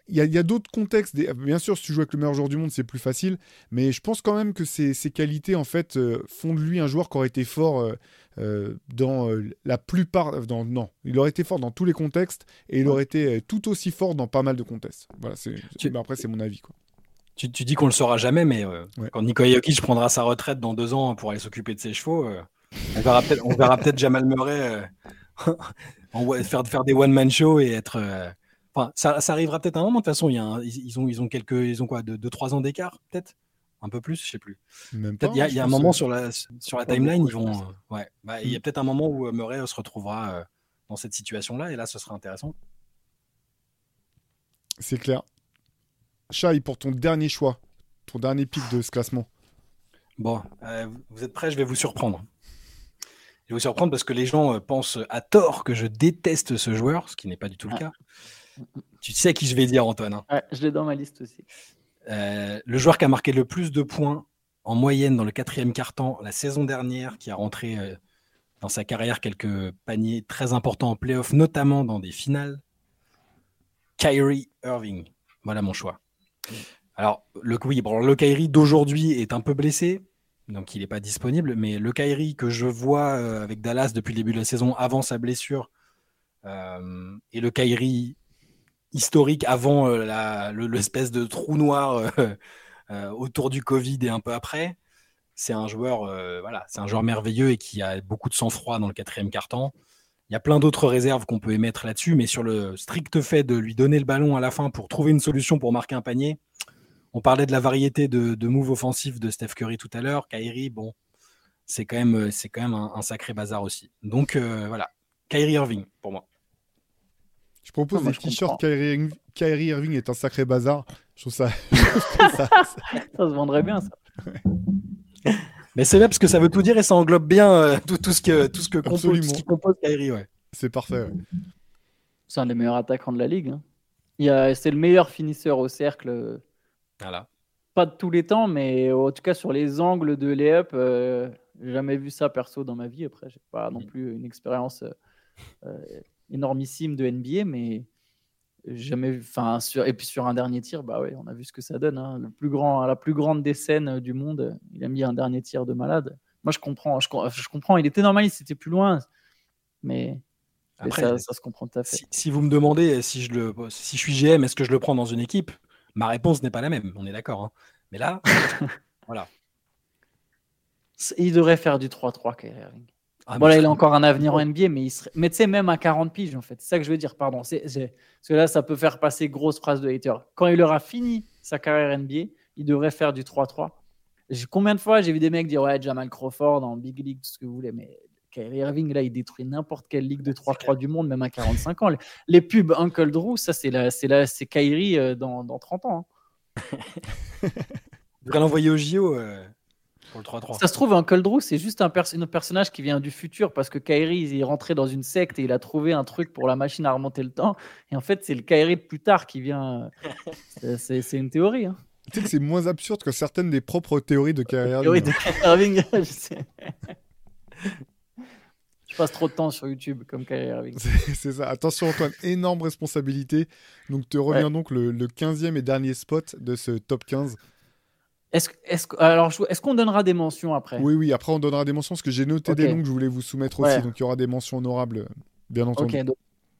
Il y a, a d'autres contextes. Bien sûr, si tu joues avec le meilleur joueur du monde, c'est plus facile. Mais je pense quand même que ses, qualités, en fait, euh, font de lui un joueur qui aurait été fort dans la plupart. Dans, non, il aurait été fort dans tous les contextes et il aurait été tout aussi fort dans pas mal de contextes. Voilà, c'est, après, c'est mon avis. Quoi. Tu, tu, dis qu'on le saura jamais, mais quand Nikola Jokic prendra sa retraite dans deux ans pour aller s'occuper de ses chevaux, on verra peut-être, on verra peut-être Jamal Murray faire, faire des one-man shows et être. Euh, enfin, ça, ça, arrivera peut-être un moment. De toute façon, il y a ils, ont, ils ont quelques, ils ont quoi, de 2-3 ans d'écart, peut-être? Un peu plus, je sais plus. Peut-être il y a, un moment sur la, sur la timeline, ils vont. ouais, bah, il y a mm. peut-être un moment où euh, Murray se retrouvera euh, dans cette situation-là, et là, ce sera intéressant. C'est clair. Chai, pour ton dernier choix, ton dernier pic de ce classement. Bon, vous êtes prêts? Je vais vous surprendre. Vais vous surprendre parce que les gens euh, pensent à tort que je déteste ce joueur, ce qui n'est pas du tout le cas. Tu sais qui je vais dire, Antoine. Hein. je l'ai dans ma liste aussi. Euh, le joueur qui a marqué le plus de points en moyenne dans le quatrième quart-temps la saison dernière, qui a rentré euh, dans sa carrière quelques paniers très importants en playoff, notamment dans des finales. Kyrie Irving. Voilà mon choix. Alors, le, oui, bon, le Kyrie d'aujourd'hui est un peu blessé donc il n'est pas disponible. Mais le Kyrie que je vois euh, avec Dallas depuis le début de la saison, avant sa blessure, euh, et le Kyrie historique avant euh, l'espèce de trou noir autour du Covid et un peu après, c'est un joueur, voilà, un joueur merveilleux et qui a beaucoup de sang-froid dans le quatrième quart-temps. Il y a plein d'autres réserves qu'on peut émettre là-dessus, mais sur le strict fait de lui donner le ballon à la fin pour trouver une solution pour marquer un panier, on parlait de la variété de, de moves offensifs de Steph Curry tout à l'heure. Kyrie, bon, c'est quand même, c'est quand même un, sacré bazar aussi. Donc euh, voilà, Kyrie Irving pour moi. Je propose des t-shirts Kyrie, Irving est un sacré bazar. Je trouve ça. ça, se vendrait bien, ça. Mais c'est là parce que ça veut tout dire et ça englobe bien euh, tout, tout, ce que, tout ce que compose, qui compose Kyrie. Ouais. C'est parfait. C'est un des meilleurs attaquants de la ligue. Hein. C'est le meilleur finisseur au cercle pas de tous les temps, mais en tout cas sur les angles de layup, euh, j'ai jamais vu ça perso dans ma vie. Après, j'ai pas non mm. plus une expérience euh, euh, énormissime de NBA, mais jamais vu. Enfin, sur, et puis sur un dernier tir, bah ouais, on a vu ce que ça donne. Hein. Le plus grand, la plus grande des scènes du monde, il a mis un dernier tir de malade. Moi, je comprends. Je, je comprends. Il était normal, il c'était plus loin, mais Après, ça, se comprend tout à fait. Si, si, vous me demandez si je le, si je suis GM, est-ce que je le prends dans une équipe? Ma réponse n'est pas la même, on est d'accord. Hein. Mais là, voilà. Il devrait faire du 3-3, Kyrie Irving. Ah, bon, là, il a encore un avenir en NBA, mais, il serait... mais tu sais, même à 40 piges, en fait. C'est ça que je veux dire, pardon. C'est, Parce que là, ça peut faire passer grosse phrase de hater. Quand il aura fini sa carrière NBA, il devrait faire du 3-3. Combien de fois j'ai vu des mecs dire Ouais, Jamal Crawford en Big League, tout ce que vous voulez, mais Kyrie Irving, là, il détruit n'importe quelle ligue de 3-3 du monde, même à 45 ans. Les pubs Uncle Drew, ça, c'est, c'est, c'est Kyrie euh, dans, dans 30 ans. Hein. devrait l'envoyer au JO euh, pour le 3-3. Ça se trouve, un Cold Drew, c'est juste un, pers- un personnage qui vient du futur parce que Kairi, il est rentré dans une secte et il a trouvé un truc pour la machine à remonter le temps. Et en fait, c'est le Kairi de plus tard qui vient. C'est- C'est c'est une théorie. Hein. Tu sais que c'est moins absurde que certaines des propres théories de carrière. Théorie de Kyrie Irving, je sais. Je passe trop de temps sur YouTube comme Kyrie Irving. C'est ça. Attention Antoine, énorme responsabilité. Donc te revient donc le, le 15e et dernier spot de ce top 15. Est-ce est est-ce qu'on donnera des mentions après? Oui, oui, après on donnera des mentions parce que j'ai noté des noms que je voulais vous soumettre Ouais. aussi. Donc il y aura des mentions honorables, bien entendu. Ok, donc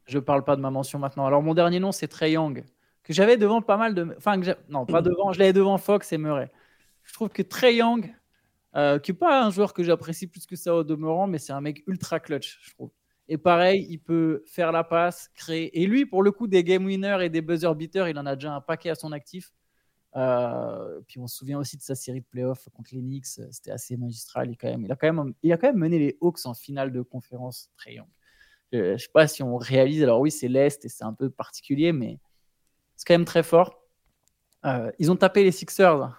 je parle pas de ma mention maintenant. Alors mon dernier nom c'est Trey Young, que j'avais devant pas mal de, enfin que non pas devant, je l'avais devant Fox et Murray. Je trouve que Trey Young, euh, qui est pas un joueur que j'apprécie plus que ça au demeurant, mais c'est un mec ultra clutch, je trouve. Et pareil, il peut faire la passe, créer. Et lui, pour le coup, des game winners et des buzzer beaters, il en a déjà un paquet à son actif. Euh, puis on se souvient aussi de sa série de playoffs contre les Knicks, c'était assez magistral. Il, quand a quand même, il a quand même mené les Hawks en finale de conférence, Trey Young. Je ne sais pas si on réalise. Alors oui, c'est l'Est et c'est un peu particulier, mais c'est quand même très fort. Euh, ils ont tapé les Sixers. hein.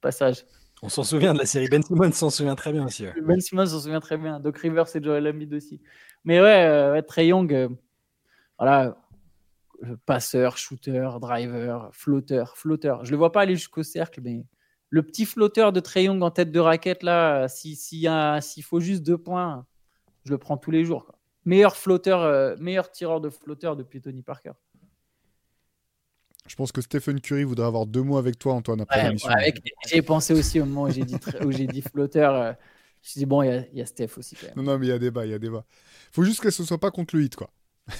Passage. On s'en souvient de la série. Ben Simmons s'en souvient très bien aussi. Ben Simmons s'en souvient très bien. Doc Rivers et Joel Embiid aussi. Mais ouais, euh, Trey Young, euh, voilà, euh, passeur, shooter, driver, flotteur, flotteur. Je le vois pas aller jusqu'au cercle, mais le petit flotteur de Trey Young en tête de raquette là, si- s'il a- s'il faut juste deux points, je le prends tous les jours. Meilleur flotteur, euh, meilleur tireur de flotteur depuis Tony Parker. Je pense que Stephen Curry voudrait avoir deux mots avec toi, Antoine, après Ouais, l'émission. ouais, J'ai pensé aussi au moment où j'ai dit, où flotteur. euh, je me suis dit, bon, il y a- il y, a Steph aussi quand même. Non, non, mais il y a débat, il y a débat. Faut juste que ce soit pas contre le hit, quoi.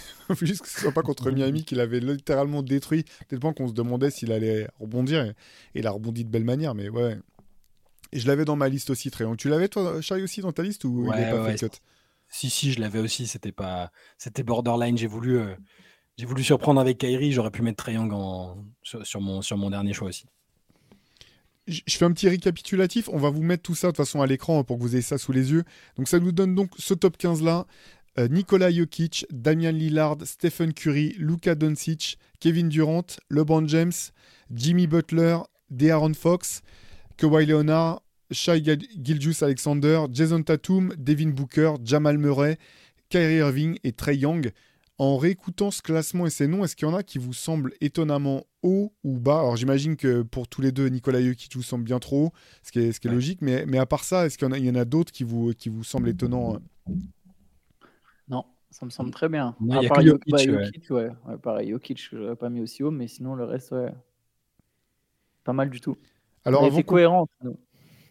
Faut juste que ce soit pas contre Miami qui l'avait littéralement détruit, tel point qu'on se demandait s'il allait rebondir. Et, et il a rebondi de belle manière, mais ouais. Et je l'avais dans ma liste aussi, Tréon. Tu l'avais, toi, Chai, aussi dans ta liste ou il Ouais, n'est pas ouais, fait cut? Si, si, je l'avais aussi. C'était pas, c'était borderline. J'ai voulu, euh, j'ai voulu surprendre avec Kyrie. J'aurais pu mettre Trae Young sur, mon, dernier choix aussi. Je fais un petit récapitulatif. On va vous mettre tout ça de toute façon à l'écran pour que vous ayez ça sous les yeux. Donc ça nous donne donc ce top 15 là. Euh, Nikola Jokic, Damian Lillard, Stephen Curry, Luka Doncic, Kevin Durant, LeBron James, Jimmy Butler, De'Aaron Fox, Kawhi Leonard, Shai Gil- Gilgeous Alexander, Jason Tatum, Devin Booker, Jamal Murray, Kyrie Irving et Trey Young. En réécoutant ce classement et ces noms, est-ce qu'il y en a qui vous semblent étonnamment haut ou bas? Alors j'imagine que pour tous les deux, Nikola Jokic vous semble bien trop haut, ce qui est, ce qui est Ouais. logique, mais, mais à part ça, est-ce qu'il y en a, il y en a d'autres qui vous, qui vous semblent étonnants euh? Non, ça me semble très bien. Non, À part Jokic, bah, ouais. Jokic, ouais. Ouais, pareil, Jokic, j'aurais pas mis aussi haut, mais sinon le reste, ouais. Pas mal du tout. Alors avant cohérent.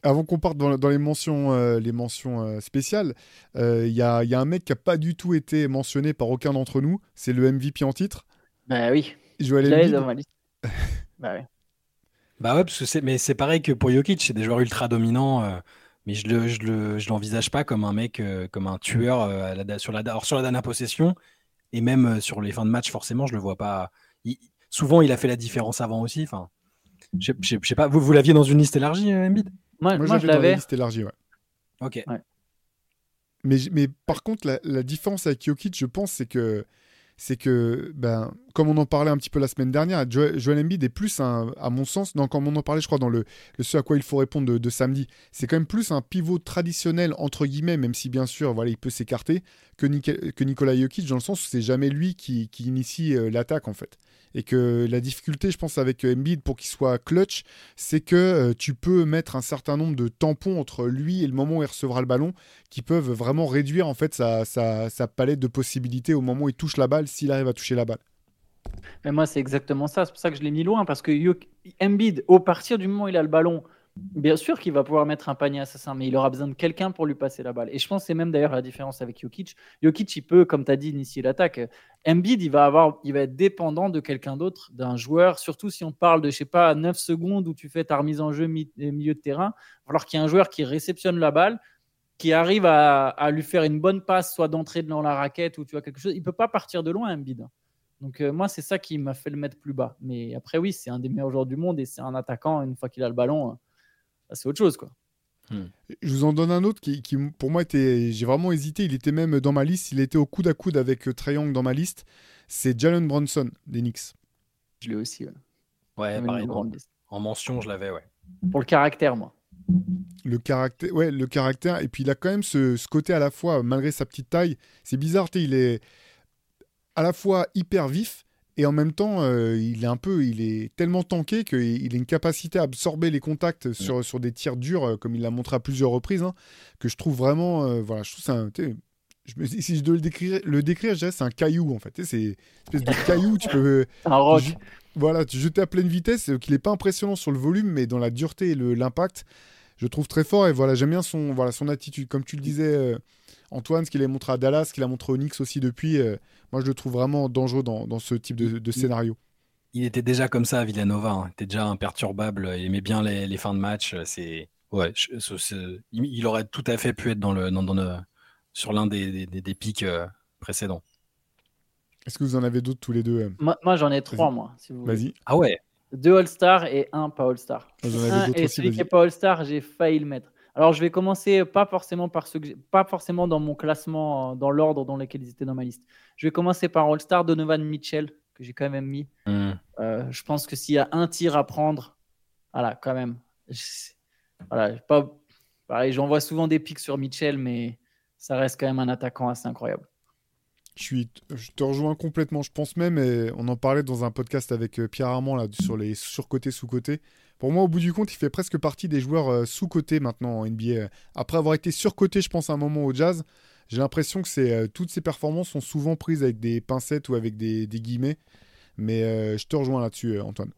Avant qu'on parte dans, dans les mentions, euh, les mentions euh, spéciales, euh, il y, a, il y a un mec qui n'a pas du tout été mentionné par aucun d'entre nous. C'est le MVP en titre, Bah oui, l'avais Embiid. dans ma liste. bah ouais. Bah ouais, parce que c'est, mais c'est pareil que pour Jokic, c'est des joueurs ultra dominants. euh, mais je le, je le, je l'envisage pas comme un mec, euh, comme un tueur euh, à la- sur la, alors sur la dernière possession et même euh, sur les fins de match, forcément, je le vois pas. Il- souvent, il a fait la différence avant aussi. Enfin, je sais- je sais je sais pas. Vous, vous l'aviez dans une liste élargie, euh, Embiid? Moi, Moi, moi, j'avais je l'avais. liste élargie, ouais. Ok. Mais, mais par contre, la, la différence avec Jokic, je pense, c'est que, c'est que ben, comme on en parlait un petit peu la semaine dernière, Jo- Joel Embiid est plus, un, à mon sens, non, comme on en parlait, je crois, dans le, le ce à quoi il faut répondre de, de samedi, c'est quand même plus un pivot traditionnel, entre guillemets, même si bien sûr, voilà, il peut s'écarter, que, Nika- que Nikola Jokic, dans le sens où c'est jamais lui qui, qui initie euh, l'attaque, en fait. Et que la difficulté, je pense, avec euh, Embiid pour qu'il soit clutch, c'est que euh, tu peux mettre un certain nombre de tampons entre lui et le moment où il recevra le ballon qui peuvent vraiment réduire en fait sa, sa, palette de possibilités au moment où il touche la balle, s'il arrive à toucher la balle. Mais moi, c'est exactement ça. C'est pour ça que je l'ai mis loin, parce que Embiid, au partir du moment où il a le ballon, bien sûr qu'il va pouvoir mettre un panier assassin, mais il aura besoin de quelqu'un pour lui passer la balle. Et je pense que c'est même d'ailleurs la différence avec Jokic. Jokic, il peut, comme tu as dit, initier l'attaque. Embiid, il va, avoir, il va être dépendant de quelqu'un d'autre, d'un joueur, surtout si on parle de, je sais pas, 9 secondes où tu fais ta remise en jeu euh, milieu de terrain, alors qu'il y a un joueur qui réceptionne la balle, qui arrive à, lui faire une bonne passe, soit d'entrer dans la raquette ou tu vois quelque chose. Il peut pas partir de loin, Embiid. Donc euh, moi, c'est ça qui m'a fait le mettre plus bas. Mais après, oui, c'est un des meilleurs joueurs du monde et c'est un attaquant. Une fois qu'il a le ballon, bah, c'est autre chose, quoi. Je vous en donne un autre qui, qui, pour moi était, j'ai vraiment hésité, il était même dans ma liste, il était au coude à coude avec euh, Trae Young dans ma liste, c'est Jalen Brunson des Knicks. Je l'ai aussi. Ouais. Ouais, pareil. En, mention, je l'avais, ouais. Pour le caractère, moi. Le caractère, ouais, le caractère. Et puis il a quand même ce, ce côté à la fois, malgré sa petite taille, c'est bizarre, tu sais, il est à la fois hyper vif et en même temps, euh, il est un peu, il est tellement tanké qu'il a une capacité à absorber les contacts sur, sur des tirs durs, euh, comme il l'a montré à plusieurs reprises, hein, que je trouve vraiment, euh, voilà, je trouve ça, je me- si je dois le décrire, le décrire, je dirais c'est un caillou en fait. C'est une espèce de caillou, tu peux, Un rock. Ju- Voilà, tu jetais à pleine vitesse, qu'il n'est pas impressionnant sur le volume, mais dans la dureté et l'impact, je trouve très fort. Et voilà, j'aime bien son, voilà, son attitude. Comme tu le disais, euh, Antoine, ce qu'il a montré à Dallas, ce qu'il a montré au Knicks aussi depuis, euh, moi je le trouve vraiment dangereux dans, dans ce type de, de scénario. Il était déjà comme ça à Villanova. hein. Il était déjà imperturbable. Il aimait bien les, les fins de match. C'est ouais, je- il, il aurait tout à fait pu être dans le, dans, dans le- sur l'un des, des, des- des pics euh, précédents. Est-ce que vous en avez d'autres tous les deux euh? Moi, moi, j'en ai trois, moi. Si vous voulez. Vas-y. Ah ouais? Deux All-Star et un pas All-Star. Et aussi, celui qui n'est pas All-Star, j'ai failli le mettre. Alors, je vais commencer pas forcément par que j'ai- pas forcément dans mon classement, euh, dans l'ordre dans lequel ils étaient dans ma liste. Je vais commencer par All-Star Donovan Mitchell, que j'ai quand même mis. Hmm. Euh, je pense que s'il y a un tir à prendre, voilà, quand même. Je- Voilà, pas, pareil, j'envoie souvent des pics sur Mitchell, mais ça reste quand même un attaquant assez incroyable. Je, suis, je te rejoins complètement. Je pense même, et on en parlait dans un podcast avec euh, Pierre Armand là, sur les surcotés, sous-cotés. Pour moi, au bout du compte, il fait presque partie des joueurs euh, sous-cotés maintenant en NBA. Après avoir été surcoté, je pense, à un moment au jazz, j'ai l'impression que c'est, euh, toutes ses performances sont souvent prises avec des pincettes ou avec des, des guillemets. Mais euh, je te rejoins là-dessus, euh, Antoine.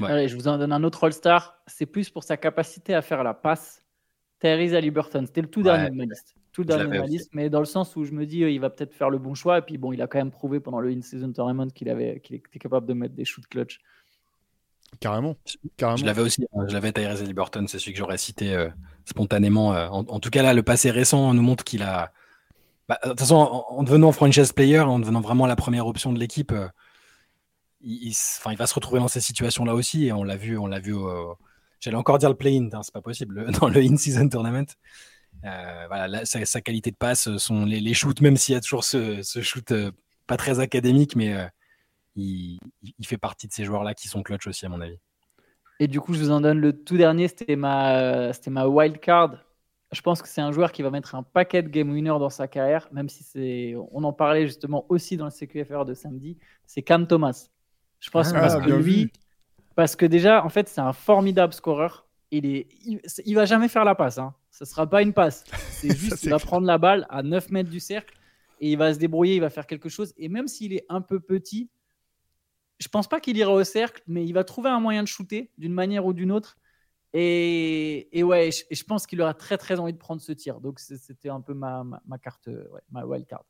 Ouais. Allez, je vous en donne un autre All-Star. C'est plus pour sa capacité à faire la passe. Tyrese Haliburton, c'était le tout dernier de ma liste. Tout Je dernier de ma liste, mais dans le sens où je me dis euh, il va peut-être faire le bon choix. Et puis bon, il a quand même prouvé pendant le in-season tournament qu'il avait, qu'il était capable de mettre des shoots clutch. Carrément. Carrément. Je l'avais aussi. hein. Je l'avais Tyrese Haliburton. C'est celui que j'aurais cité euh, spontanément. euh. En, en tout cas, là, le passé récent nous montre qu'il a. Bah, de toute façon, en, en devenant franchise player, en devenant vraiment la première option de l'équipe, euh, il, va se retrouver dans ces situations-là aussi. Et on l'a vu, on l'a vu. J'allais encore dire le play-in, hein, c'est pas possible. le- Dans le in-season tournament, Euh, voilà, là, sa, sa qualité de passe, sont les, les shoots, même s'il y a toujours ce, ce shoot pas très académique, mais il, il fait partie de ces joueurs-là qui sont clutch aussi, à mon avis. Et du coup, je vous en donne le tout dernier. C'était ma, c'était ma wild card. Je pense que c'est un joueur qui va mettre un paquet de game winner dans sa carrière, même si c'est. On en parlait justement aussi dans le CQFR de samedi. C'est Cam Thomas. Je pense Ah, parce que lui, vu. parce que déjà, en fait, c'est un formidable scoreur. Il est, il, il va jamais faire la passe. Hein. Ce sera pas une passe. C'est juste c'est qu'il va clair. prendre la balle à 9 mètres du cercle et il va se débrouiller, il va faire quelque chose. Et même s'il est un peu petit, je pense pas qu'il ira au cercle, mais il va trouver un moyen de shooter d'une manière ou d'une autre. Et, et ouais, je, je pense qu'il aura très très envie de prendre ce tir. Donc c'était un peu ma, carte, euh, ma wild card.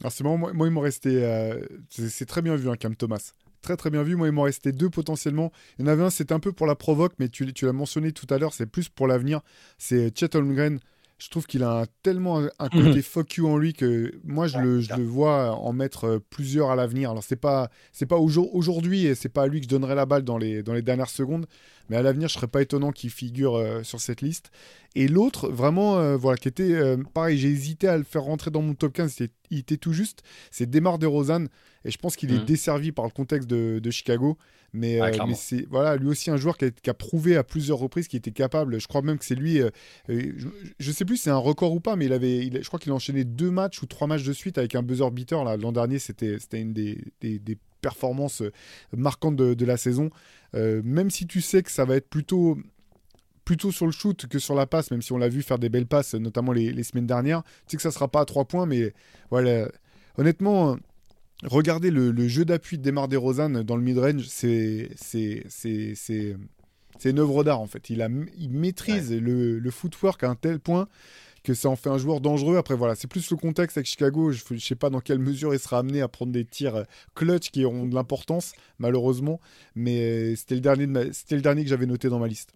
Alors c'est marrant, moi, moi, il m'en restait. euh, c'est c'est très bien vu, hein, Cam Thomas. Très très bien vu. Moi, il m'en restait deux potentiellement. Il y en avait un, c'était un peu pour la provoque, mais tu, tu l'as mentionné tout à l'heure, c'est plus pour l'avenir. C'est Chet Holmgren. Je trouve qu'il a un- tellement un, un côté fuck you en lui que moi, je, le, je le vois en mettre euh, plusieurs à l'avenir. Alors, c'est pas, c'est pas aujourd- aujourd'hui et c'est pas à lui que je donnerai la balle dans les, dans les dernières secondes, mais à l'avenir, je serais pas étonnant qu'il figure euh, sur cette liste. Et l'autre, vraiment, euh, voilà, qui était euh, pareil, j'ai hésité à le faire rentrer dans mon top 15, c'était- il était tout juste, c'est Demar DeRozan. Et je pense qu'il est Mhm. desservi par le contexte de, de Chicago. Mais, c'est voilà, lui aussi un joueur qui a, qui a prouvé à plusieurs reprises qu'il était capable. Je crois même que c'est lui. je, je sais plus si c'est un record ou pas, mais il avait, il je crois qu'il a enchaîné deux matchs ou trois matchs de suite avec un buzzer beater. L'an dernier, c'était c'était une des, des- des performances euh, marquantes de, de la saison. Euh, même si tu sais que ça va être plutôt plutôt sur le shoot que sur la passe, même si on l'a vu faire des belles passes, notamment les, les semaines dernières. Tu sais que ça sera pas à trois points, mais voilà. Honnêtement, regardez le, le jeu d'appui de Demar DeRozan dans le mid-range, c'est c'est c'est c'est c'est une œuvre d'art en fait. Il a il maîtrise le, le footwork à un tel point que ça en fait un joueur dangereux. Après voilà, c'est plus le contexte avec Chicago. Je, je sais pas dans quelle mesure il sera amené à prendre des tirs euh, clutch qui auront de l'importance malheureusement, mais euh, c'était le dernier de ma- c'était le dernier que j'avais noté dans ma liste.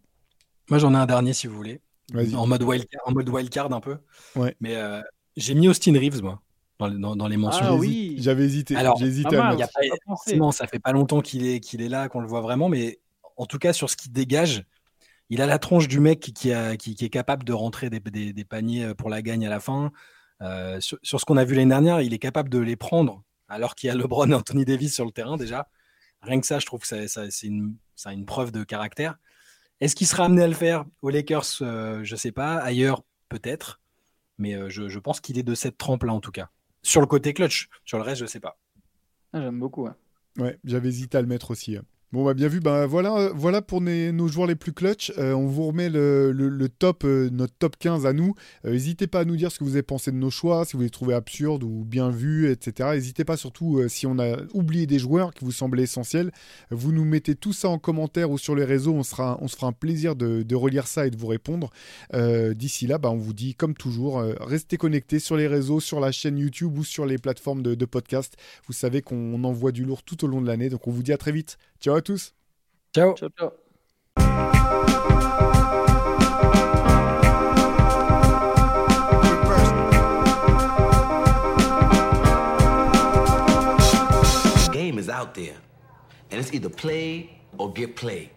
Moi, j'en ai un dernier si vous voulez. Vas-y. En mode wildcard, en mode wildcard un peu. Ouais. Mais euh, j'ai mis Austin Reeves, moi, dans, les- dans- dans les mentions. Ah J'ai oui. J'avais hésité. Alors, J'ai hésité à y a pas- forcément, ça fait pas longtemps qu'il est, qu'il est là, qu'on le voit vraiment, mais en tout cas, sur ce qu'il dégage, il a la tronche du mec qui, qui a- qui- qui est capable de rentrer des, des- des paniers pour la gagne à la fin. Euh, sur, sur ce qu'on a vu l'année dernière, il est capable de les prendre, alors qu'il y a LeBron et Anthony Davis sur le terrain déjà. Rien que ça, je trouve que ça- ça- c'est une, preuve de caractère. Est-ce qu'il sera amené à le faire aux Lakers? Je ne sais pas. Ailleurs, peut-être. Mais je, pense qu'il est de cette trempe-là, en tout cas. Sur le côté clutch. Sur le reste, je ne sais pas. Ah, j'aime beaucoup. Ouais, j'avais hésité à le mettre aussi. Hein. Bon, bah, bien vu. Ben, voilà, euh, voilà pour nos joueurs les plus clutch. Euh, on vous remet le, top, euh, notre top 15 à nous. N'hésitez pas à nous dire ce que vous avez pensé de nos choix, si vous les trouvez absurdes ou bien vus, etc. N'hésitez pas surtout si on a oublié des joueurs qui vous semblaient essentiels. Vous nous mettez tout ça en commentaire ou sur les réseaux. On, sera, se fera un plaisir de, relire ça et de vous répondre. D'ici là, bah, on vous dit, comme toujours, restez connectés sur les réseaux, sur la chaîne YouTube ou sur les plateformes de, de podcast. Vous savez qu'on envoie du lourd tout au long de l'année. Donc on vous dit à très vite. Ciao à tous. Ciao. Ciao, ciao. game is out there, and it's either play or get played.